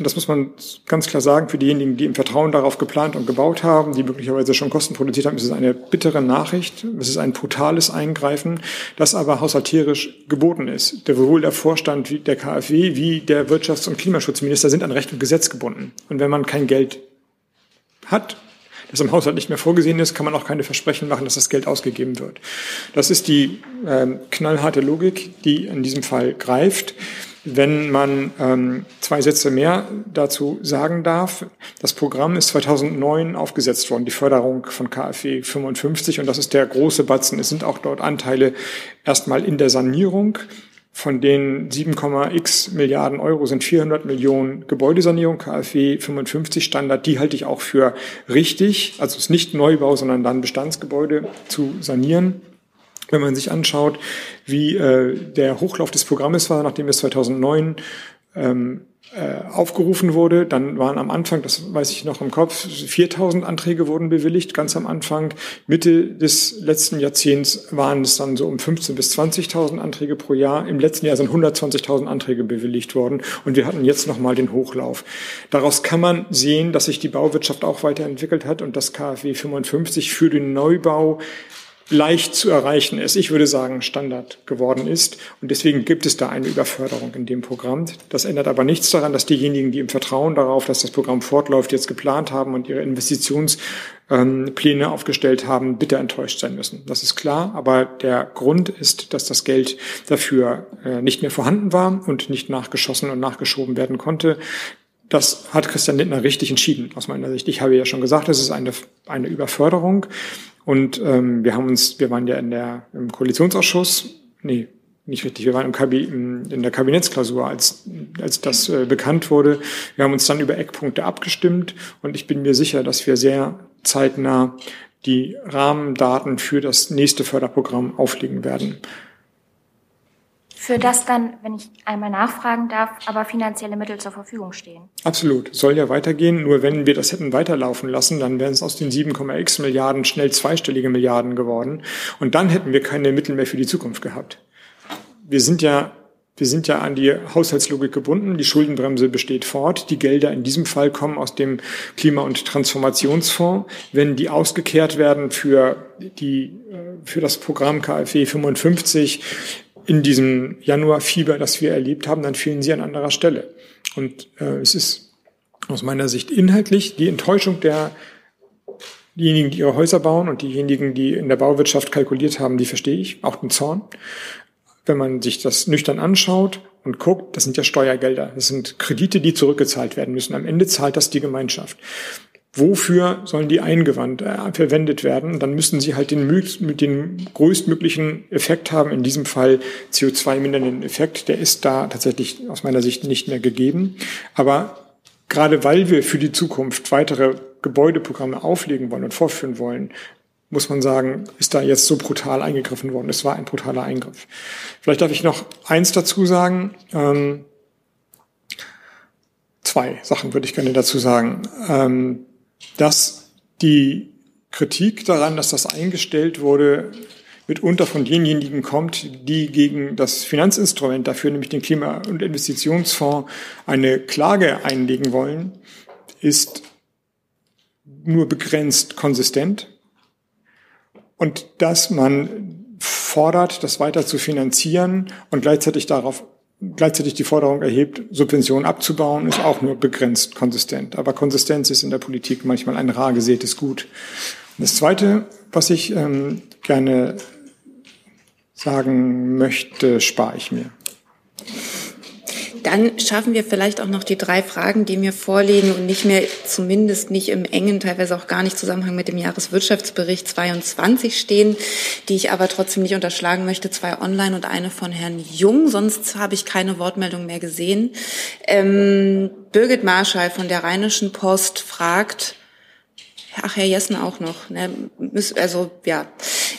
und das muss man ganz klar sagen, für diejenigen, die im Vertrauen darauf geplant und gebaut haben, die möglicherweise schon Kosten produziert haben, ist es eine bittere Nachricht. Es ist ein brutales Eingreifen, das aber haushalterisch geboten ist. Der, sowohl der Vorstand der KfW wie der Wirtschafts- und Klimaschutzminister sind an Recht und Gesetz gebunden. Und wenn man kein Geld hat, das im Haushalt nicht mehr vorgesehen ist, kann man auch keine Versprechen machen, dass das Geld ausgegeben wird. Das ist die äh, knallharte Logik, die in diesem Fall greift. Wenn man ähm, zwei Sätze mehr dazu sagen darf, das Programm ist 2009 aufgesetzt worden, die Förderung von KfW 55 und das ist der große Batzen. Es sind auch dort Anteile erstmal in der Sanierung von den 7,x Milliarden Euro sind 400 Millionen Gebäudesanierung, KfW 55 Standard. Die halte ich auch für richtig. Also es ist nicht Neubau, sondern dann Bestandsgebäude zu sanieren. Wenn man sich anschaut, wie äh, der Hochlauf des Programmes war, nachdem es 2009 ähm, äh, aufgerufen wurde. Dann waren am Anfang, das weiß ich noch im Kopf, 4000 Anträge wurden bewilligt, ganz am Anfang. Mitte des letzten Jahrzehnts waren es dann so um 15.000 bis 20.000 Anträge pro Jahr. Im letzten Jahr sind 120.000 Anträge bewilligt worden und wir hatten jetzt nochmal den Hochlauf. Daraus kann man sehen, dass sich die Bauwirtschaft auch weiterentwickelt hat und das KfW 55 für den Neubau leicht zu erreichen ist, ich würde sagen Standard geworden ist. Und deswegen gibt es da eine Überförderung in dem Programm. Das ändert aber nichts daran, dass diejenigen, die im Vertrauen darauf, dass das Programm fortläuft, jetzt geplant haben und ihre Investitionspläne aufgestellt haben, bitte enttäuscht sein müssen. Das ist klar. Aber der Grund ist, dass das Geld dafür äh, nicht mehr vorhanden war und nicht nachgeschossen und nachgeschoben werden konnte. Das hat Christian Lindner richtig entschieden, aus meiner Sicht. Ich habe ja schon gesagt, es ist eine, eine Überförderung. Und ähm, wir haben uns, wir waren ja in der im Koalitionsausschuss, nee, nicht richtig, wir waren im Kabi, in der Kabinettsklausur, als, als das äh, bekannt wurde. Wir haben uns dann über Eckpunkte abgestimmt. Und ich bin mir sicher, dass wir sehr zeitnah die Rahmendaten für das nächste Förderprogramm auflegen werden für das dann, wenn ich einmal nachfragen darf, aber finanzielle Mittel zur Verfügung stehen. Absolut. Soll ja weitergehen. Nur wenn wir das hätten weiterlaufen lassen, dann wären es aus den 7,x Milliarden schnell zweistellige Milliarden geworden. Und dann hätten wir keine Mittel mehr für die Zukunft gehabt. Wir sind ja wir sind ja an die Haushaltslogik gebunden. Die Schuldenbremse besteht fort. Die Gelder in diesem Fall kommen aus dem Klima- und Transformationsfonds. Wenn die ausgekehrt werden für die, äh, für das Programm KfW 55, in diesem Januarfieber, das wir erlebt haben, dann fehlen sie an anderer Stelle. Und äh, es ist aus meiner Sicht inhaltlich die Enttäuschung der diejenigen, die ihre Häuser bauen und diejenigen, die in der Bauwirtschaft kalkuliert haben, die verstehe ich, auch den Zorn. Wenn man sich das nüchtern anschaut und guckt, das sind ja Steuergelder, das sind Kredite, die zurückgezahlt werden müssen. Am Ende zahlt das die Gemeinschaft. Wofür sollen die eingewandt, äh, verwendet werden? Dann müssen sie halt den, mit den größtmöglichen Effekt haben, in diesem Fall CO2-mindernden Effekt. Der ist da tatsächlich aus meiner Sicht nicht mehr gegeben. Aber gerade weil wir für die Zukunft weitere Gebäudeprogramme auflegen wollen und vorführen wollen, muss man sagen, ist da jetzt so brutal eingegriffen worden. Es war ein brutaler Eingriff. Vielleicht darf ich noch eins dazu sagen. Ähm, zwei Sachen würde ich gerne dazu sagen. Ähm, dass die Kritik daran, dass das eingestellt wurde, mitunter von denjenigen kommt, die gegen das Finanzinstrument dafür, nämlich den Klima- und Investitionsfonds, eine Klage einlegen wollen, ist nur begrenzt konsistent. Und dass man fordert, das weiter zu finanzieren und gleichzeitig darauf gleichzeitig die Forderung erhebt, Subventionen abzubauen, ist auch nur begrenzt konsistent. Aber Konsistenz ist in der Politik manchmal ein rar gesätes Gut. Das Zweite, was ich ähm, gerne sagen möchte, spare ich mir. Dann schaffen wir vielleicht auch noch die drei Fragen, die mir vorliegen und nicht mehr, zumindest nicht im engen, teilweise auch gar nicht Zusammenhang mit dem Jahreswirtschaftsbericht 22 stehen, die ich aber trotzdem nicht unterschlagen möchte. Zwei online und eine von Herrn Jung. Sonst habe ich keine Wortmeldung mehr gesehen. Ähm, Birgit Marschall von der Rheinischen Post fragt, ach, Herr Jessen auch noch, ne? also ja.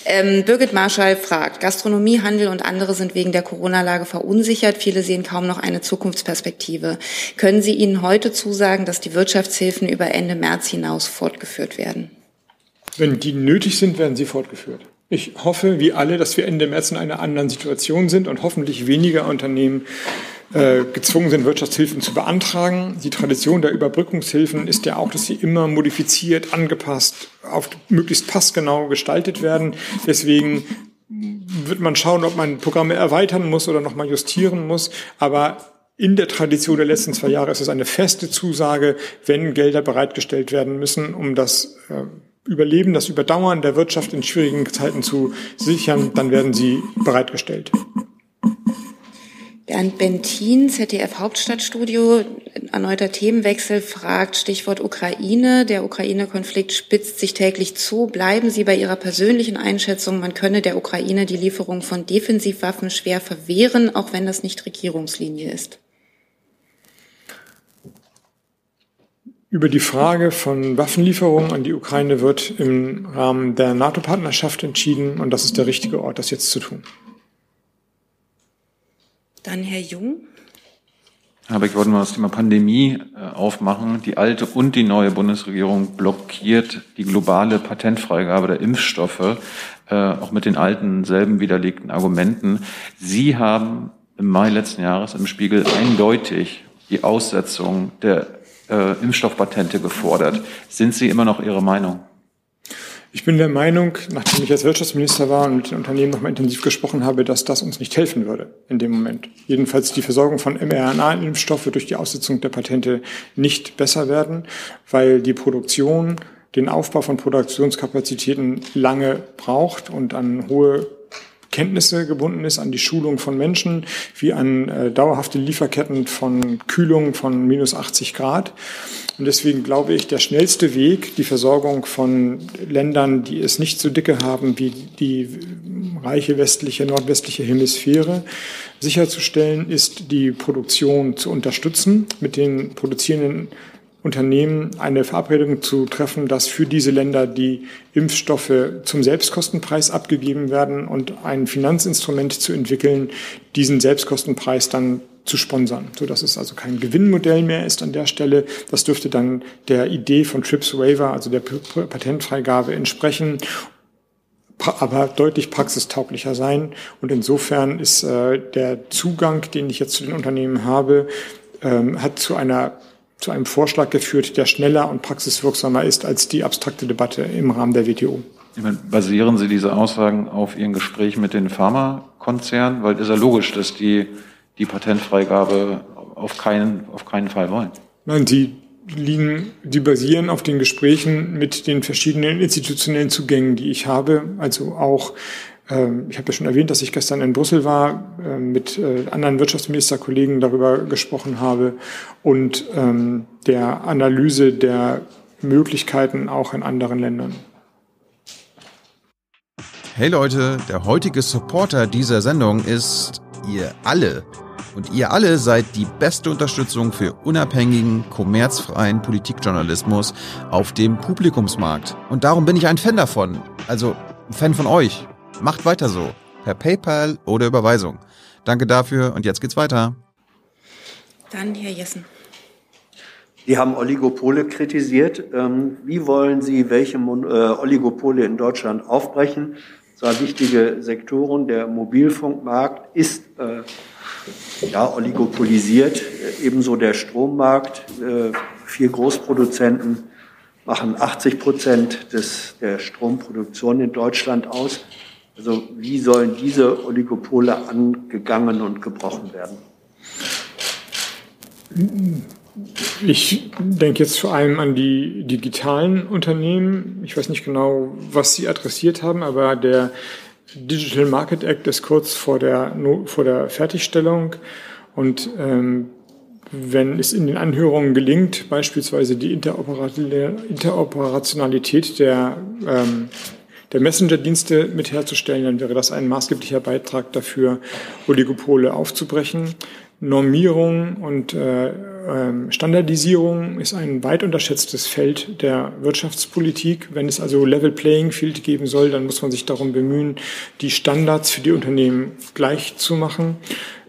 Ähm, Birgit Marschall fragt, Gastronomie, Handel und andere sind wegen der Corona-Lage verunsichert. Viele sehen kaum noch eine Zukunftsperspektive. Können Sie ihnen heute zusagen, dass die Wirtschaftshilfen über Ende März hinaus fortgeführt werden? Wenn die nötig sind, werden sie fortgeführt. Ich hoffe, wie alle, dass wir Ende März in einer anderen Situation sind und hoffentlich weniger Unternehmen äh, gezwungen sind, Wirtschaftshilfen zu beantragen. Die Tradition der Überbrückungshilfen ist ja auch, dass sie immer modifiziert, angepasst, auf möglichst passgenau gestaltet werden. Deswegen wird man schauen, ob man Programme erweitern muss oder nochmal justieren muss. Aber in der Tradition der letzten zwei Jahre ist es eine feste Zusage, wenn Gelder bereitgestellt werden müssen, um das äh, Überleben, das Überdauern der Wirtschaft in schwierigen Zeiten zu sichern, dann werden sie bereitgestellt. Bernd Bentin, ZDF Hauptstadtstudio, erneuter Themenwechsel, fragt Stichwort Ukraine. Der Ukraine-Konflikt spitzt sich täglich zu. Bleiben Sie bei Ihrer persönlichen Einschätzung, man könne der Ukraine die Lieferung von Defensivwaffen schwer verwehren, auch wenn das nicht Regierungslinie ist? Über die Frage von Waffenlieferungen an die Ukraine wird im Rahmen der NATO-Partnerschaft entschieden und das ist der richtige Ort, das jetzt zu tun. Dann Herr Jung. Aber ich wollte mal das Thema Pandemie äh, aufmachen. Die alte und die neue Bundesregierung blockiert die globale Patentfreigabe der Impfstoffe, äh, auch mit den alten, selben widerlegten Argumenten. Sie haben im Mai letzten Jahres im Spiegel eindeutig die Aussetzung der äh, Impfstoffpatente gefordert. Sind Sie immer noch Ihrer Meinung? Ich bin der Meinung, nachdem ich als Wirtschaftsminister war und mit den Unternehmen nochmal intensiv gesprochen habe, dass das uns nicht helfen würde in dem Moment. Jedenfalls die Versorgung von mRNA-Impfstoffe durch die Aussetzung der Patente nicht besser werden, weil die Produktion den Aufbau von Produktionskapazitäten lange braucht und an hohe Kenntnisse gebunden ist, an die Schulung von Menschen, wie an äh, dauerhafte Lieferketten von Kühlung von minus 80 Grad. Und deswegen glaube ich, der schnellste Weg, die Versorgung von Ländern, die es nicht so dicke haben wie die reiche westliche, nordwestliche Hemisphäre, sicherzustellen, ist die Produktion zu unterstützen mit den produzierenden Unternehmen eine Verabredung zu treffen, dass für diese Länder die Impfstoffe zum Selbstkostenpreis abgegeben werden und ein Finanzinstrument zu entwickeln, diesen Selbstkostenpreis dann zu sponsern, so dass es also kein Gewinnmodell mehr ist an der Stelle. Das dürfte dann der Idee von TRIPS Waiver, also der Patentfreigabe entsprechen aber deutlich praxistauglicher sein. Und insofern ist äh, der Zugang, den ich jetzt zu den Unternehmen habe, ähm, hat zu einer zu einem Vorschlag geführt, der schneller und praxiswirksamer ist als die abstrakte Debatte im Rahmen der WTO. Basieren Sie diese Aussagen auf Ihren Gesprächen mit den Pharmakonzernen? Weil es ist ja logisch, dass die die Patentfreigabe auf keinen, auf keinen Fall wollen. Nein, die liegen, die basieren auf den Gesprächen mit den verschiedenen institutionellen Zugängen, die ich habe, also auch ich habe ja schon erwähnt, dass ich gestern in Brüssel war, äh, mit äh, anderen Wirtschaftsministerkollegen darüber gesprochen habe und ähm, der Analyse der Möglichkeiten auch in anderen Ländern. Hey Leute, der heutige Supporter dieser Sendung ist ihr alle. Und ihr alle seid die beste Unterstützung für unabhängigen, kommerzfreien Politikjournalismus auf dem Publikumsmarkt. Und darum bin ich ein Fan davon. Also ein Fan von euch. Macht weiter so. Per PayPal oder Überweisung. Danke dafür und jetzt geht's weiter. Dann Herr Jessen. Sie haben Oligopole kritisiert. Ähm, wie wollen Sie welche äh, Oligopole in Deutschland aufbrechen? Zwei wichtige Sektoren. Der Mobilfunkmarkt ist äh, ja, oligopolisiert, ebenso der Strommarkt. Äh, vier Großproduzenten machen 80 Prozent des, der Stromproduktion in Deutschland aus. Also wie sollen diese Oligopole angegangen und gebrochen werden? Ich denke jetzt vor allem an die digitalen Unternehmen. Ich weiß nicht genau, was Sie adressiert haben, aber der Digital Market Act ist kurz vor der, vor der Fertigstellung. Und ähm, wenn es in den Anhörungen gelingt, beispielsweise die Interoperationalität der, ähm, der Messenger-Dienste mit herzustellen, dann wäre das ein maßgeblicher Beitrag dafür, Oligopole aufzubrechen. Normierung und äh, ähm, Standardisierung ist ein weit unterschätztes Feld der Wirtschaftspolitik. Wenn es also Level Playing Field geben soll, dann muss man sich darum bemühen, die Standards für die Unternehmen gleich zu machen.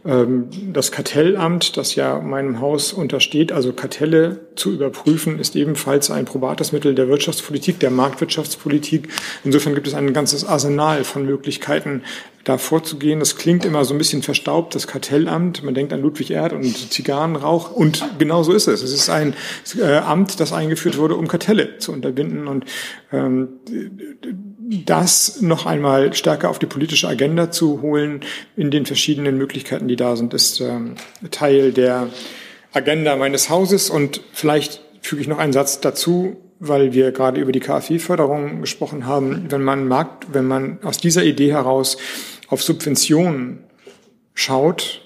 Ähm, das Kartellamt, das ja meinem Haus untersteht, also Kartelle zu überprüfen, ist ebenfalls ein probates Mittel der Wirtschaftspolitik, der Marktwirtschaftspolitik. Insofern gibt es ein ganzes Arsenal von Möglichkeiten, da vorzugehen. Das klingt immer so ein bisschen verstaubt, das Kartellamt. Man denkt an Ludwig Erd und Zigarrenrauch. Und genau so ist es. Es ist ein äh, Amt, das eingeführt wurde, um Kartelle zu unterbinden. Und ähm, das noch einmal stärker auf die politische Agenda zu holen in den verschiedenen Möglichkeiten, die da sind, ist ähm, Teil der Agenda meines Hauses. Und vielleicht füge ich noch einen Satz dazu, weil wir gerade über die KfW-Förderung gesprochen haben. Wenn man mag, wenn man aus dieser Idee heraus auf Subventionen schaut,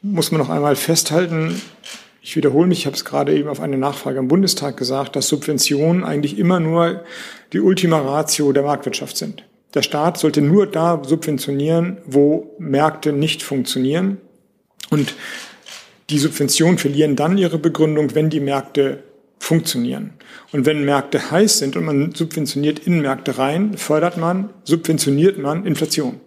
muss man noch einmal festhalten, ich wiederhole mich, ich habe es gerade eben auf eine Nachfrage im Bundestag gesagt, dass Subventionen eigentlich immer nur die Ultima Ratio der Marktwirtschaft sind. Der Staat sollte nur da subventionieren, wo Märkte nicht funktionieren. Und die Subventionen verlieren dann ihre Begründung, wenn die Märkte funktionieren. Und wenn Märkte heiß sind und man subventioniert in Märkte rein, fördert man, subventioniert man Inflation.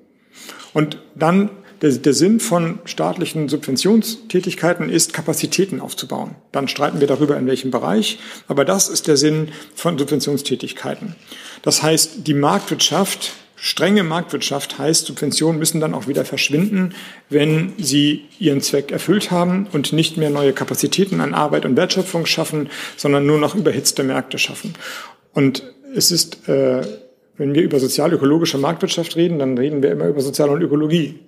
Und dann der, der Sinn von staatlichen Subventionstätigkeiten ist, Kapazitäten aufzubauen. Dann streiten wir darüber, in welchem Bereich. Aber das ist der Sinn von Subventionstätigkeiten. Das heißt, die Marktwirtschaft Strenge Marktwirtschaft heißt, Subventionen müssen dann auch wieder verschwinden, wenn sie ihren Zweck erfüllt haben und nicht mehr neue Kapazitäten an Arbeit und Wertschöpfung schaffen, sondern nur noch überhitzte Märkte schaffen. Und es ist, äh, wenn wir über sozial-ökologische Marktwirtschaft reden, dann reden wir immer über Sozial- und Ökologie.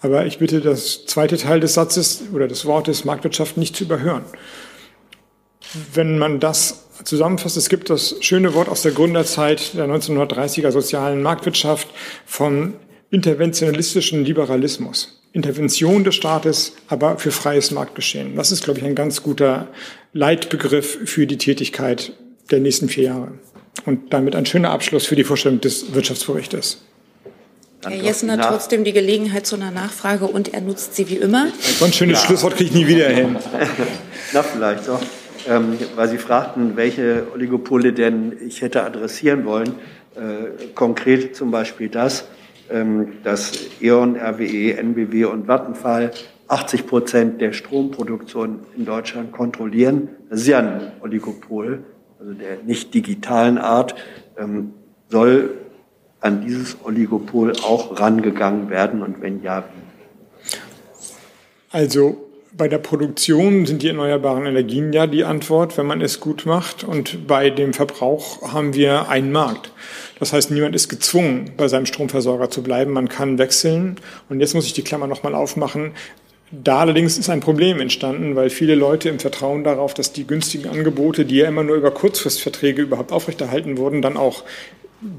Aber ich bitte das zweite Teil des Satzes oder des Wortes Marktwirtschaft nicht zu überhören. Wenn man das zusammenfasst, es gibt das schöne Wort aus der Gründerzeit der 1930er sozialen Marktwirtschaft vom interventionalistischen Liberalismus. Intervention des Staates, aber für freies Marktgeschehen. Das ist, glaube ich, ein ganz guter Leitbegriff für die Tätigkeit der nächsten vier Jahre. Und damit ein schöner Abschluss für die Vorstellung des Wirtschaftsberichtes. Herr Jessen hat trotzdem die Gelegenheit zu einer Nachfrage und er nutzt sie wie immer. So ein schönes ja. Schlusswort kriege ich nie wieder hin. [laughs] Na, vielleicht doch ähm, weil Sie fragten, welche Oligopole denn ich hätte adressieren wollen. Äh, konkret zum Beispiel das, ähm, dass E.ON, RWE, NBW und Vattenfall 80 Prozent der Stromproduktion in Deutschland kontrollieren. Das ist ja ein Oligopol, also der nicht digitalen Art. Ähm, soll an dieses Oligopol auch rangegangen werden und wenn ja, wie? Also bei der Produktion sind die erneuerbaren Energien ja die Antwort, wenn man es gut macht. Und bei dem Verbrauch haben wir einen Markt. Das heißt, niemand ist gezwungen, bei seinem Stromversorger zu bleiben. Man kann wechseln. Und jetzt muss ich die Klammer nochmal aufmachen. Da allerdings ist ein Problem entstanden, weil viele Leute im Vertrauen darauf, dass die günstigen Angebote, die ja immer nur über Kurzfristverträge überhaupt aufrechterhalten wurden, dann auch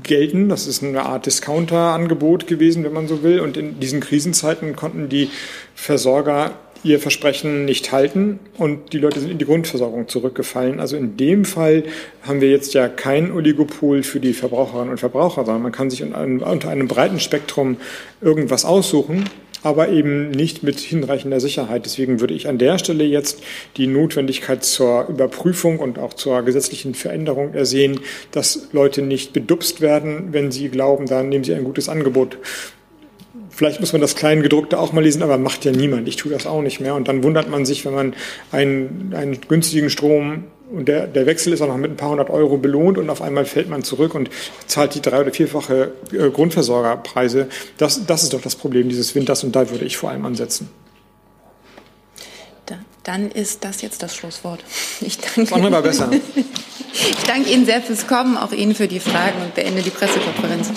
gelten. Das ist eine Art Discounter-Angebot gewesen, wenn man so will. Und in diesen Krisenzeiten konnten die Versorger ihr Versprechen nicht halten und die Leute sind in die Grundversorgung zurückgefallen. Also in dem Fall haben wir jetzt ja kein Oligopol für die Verbraucherinnen und Verbraucher, sondern man kann sich unter einem breiten Spektrum irgendwas aussuchen aber eben nicht mit hinreichender Sicherheit. Deswegen würde ich an der Stelle jetzt die Notwendigkeit zur Überprüfung und auch zur gesetzlichen Veränderung ersehen, dass Leute nicht bedupst werden, wenn sie glauben, dann nehmen sie ein gutes Angebot Vielleicht muss man das Kleingedruckte auch mal lesen, aber macht ja niemand. Ich tue das auch nicht mehr. Und dann wundert man sich, wenn man einen, einen günstigen Strom und der, der Wechsel ist auch noch mit ein paar hundert Euro belohnt und auf einmal fällt man zurück und zahlt die drei- oder vierfache äh, Grundversorgerpreise. Das, das ist doch das Problem dieses Winters und da würde ich vor allem ansetzen. Dann ist das jetzt das Schlusswort. [laughs] Ich danke, das andere war besser. ich danke Ihnen sehr fürs Kommen, auch Ihnen für die Fragen und beende die Pressekonferenz.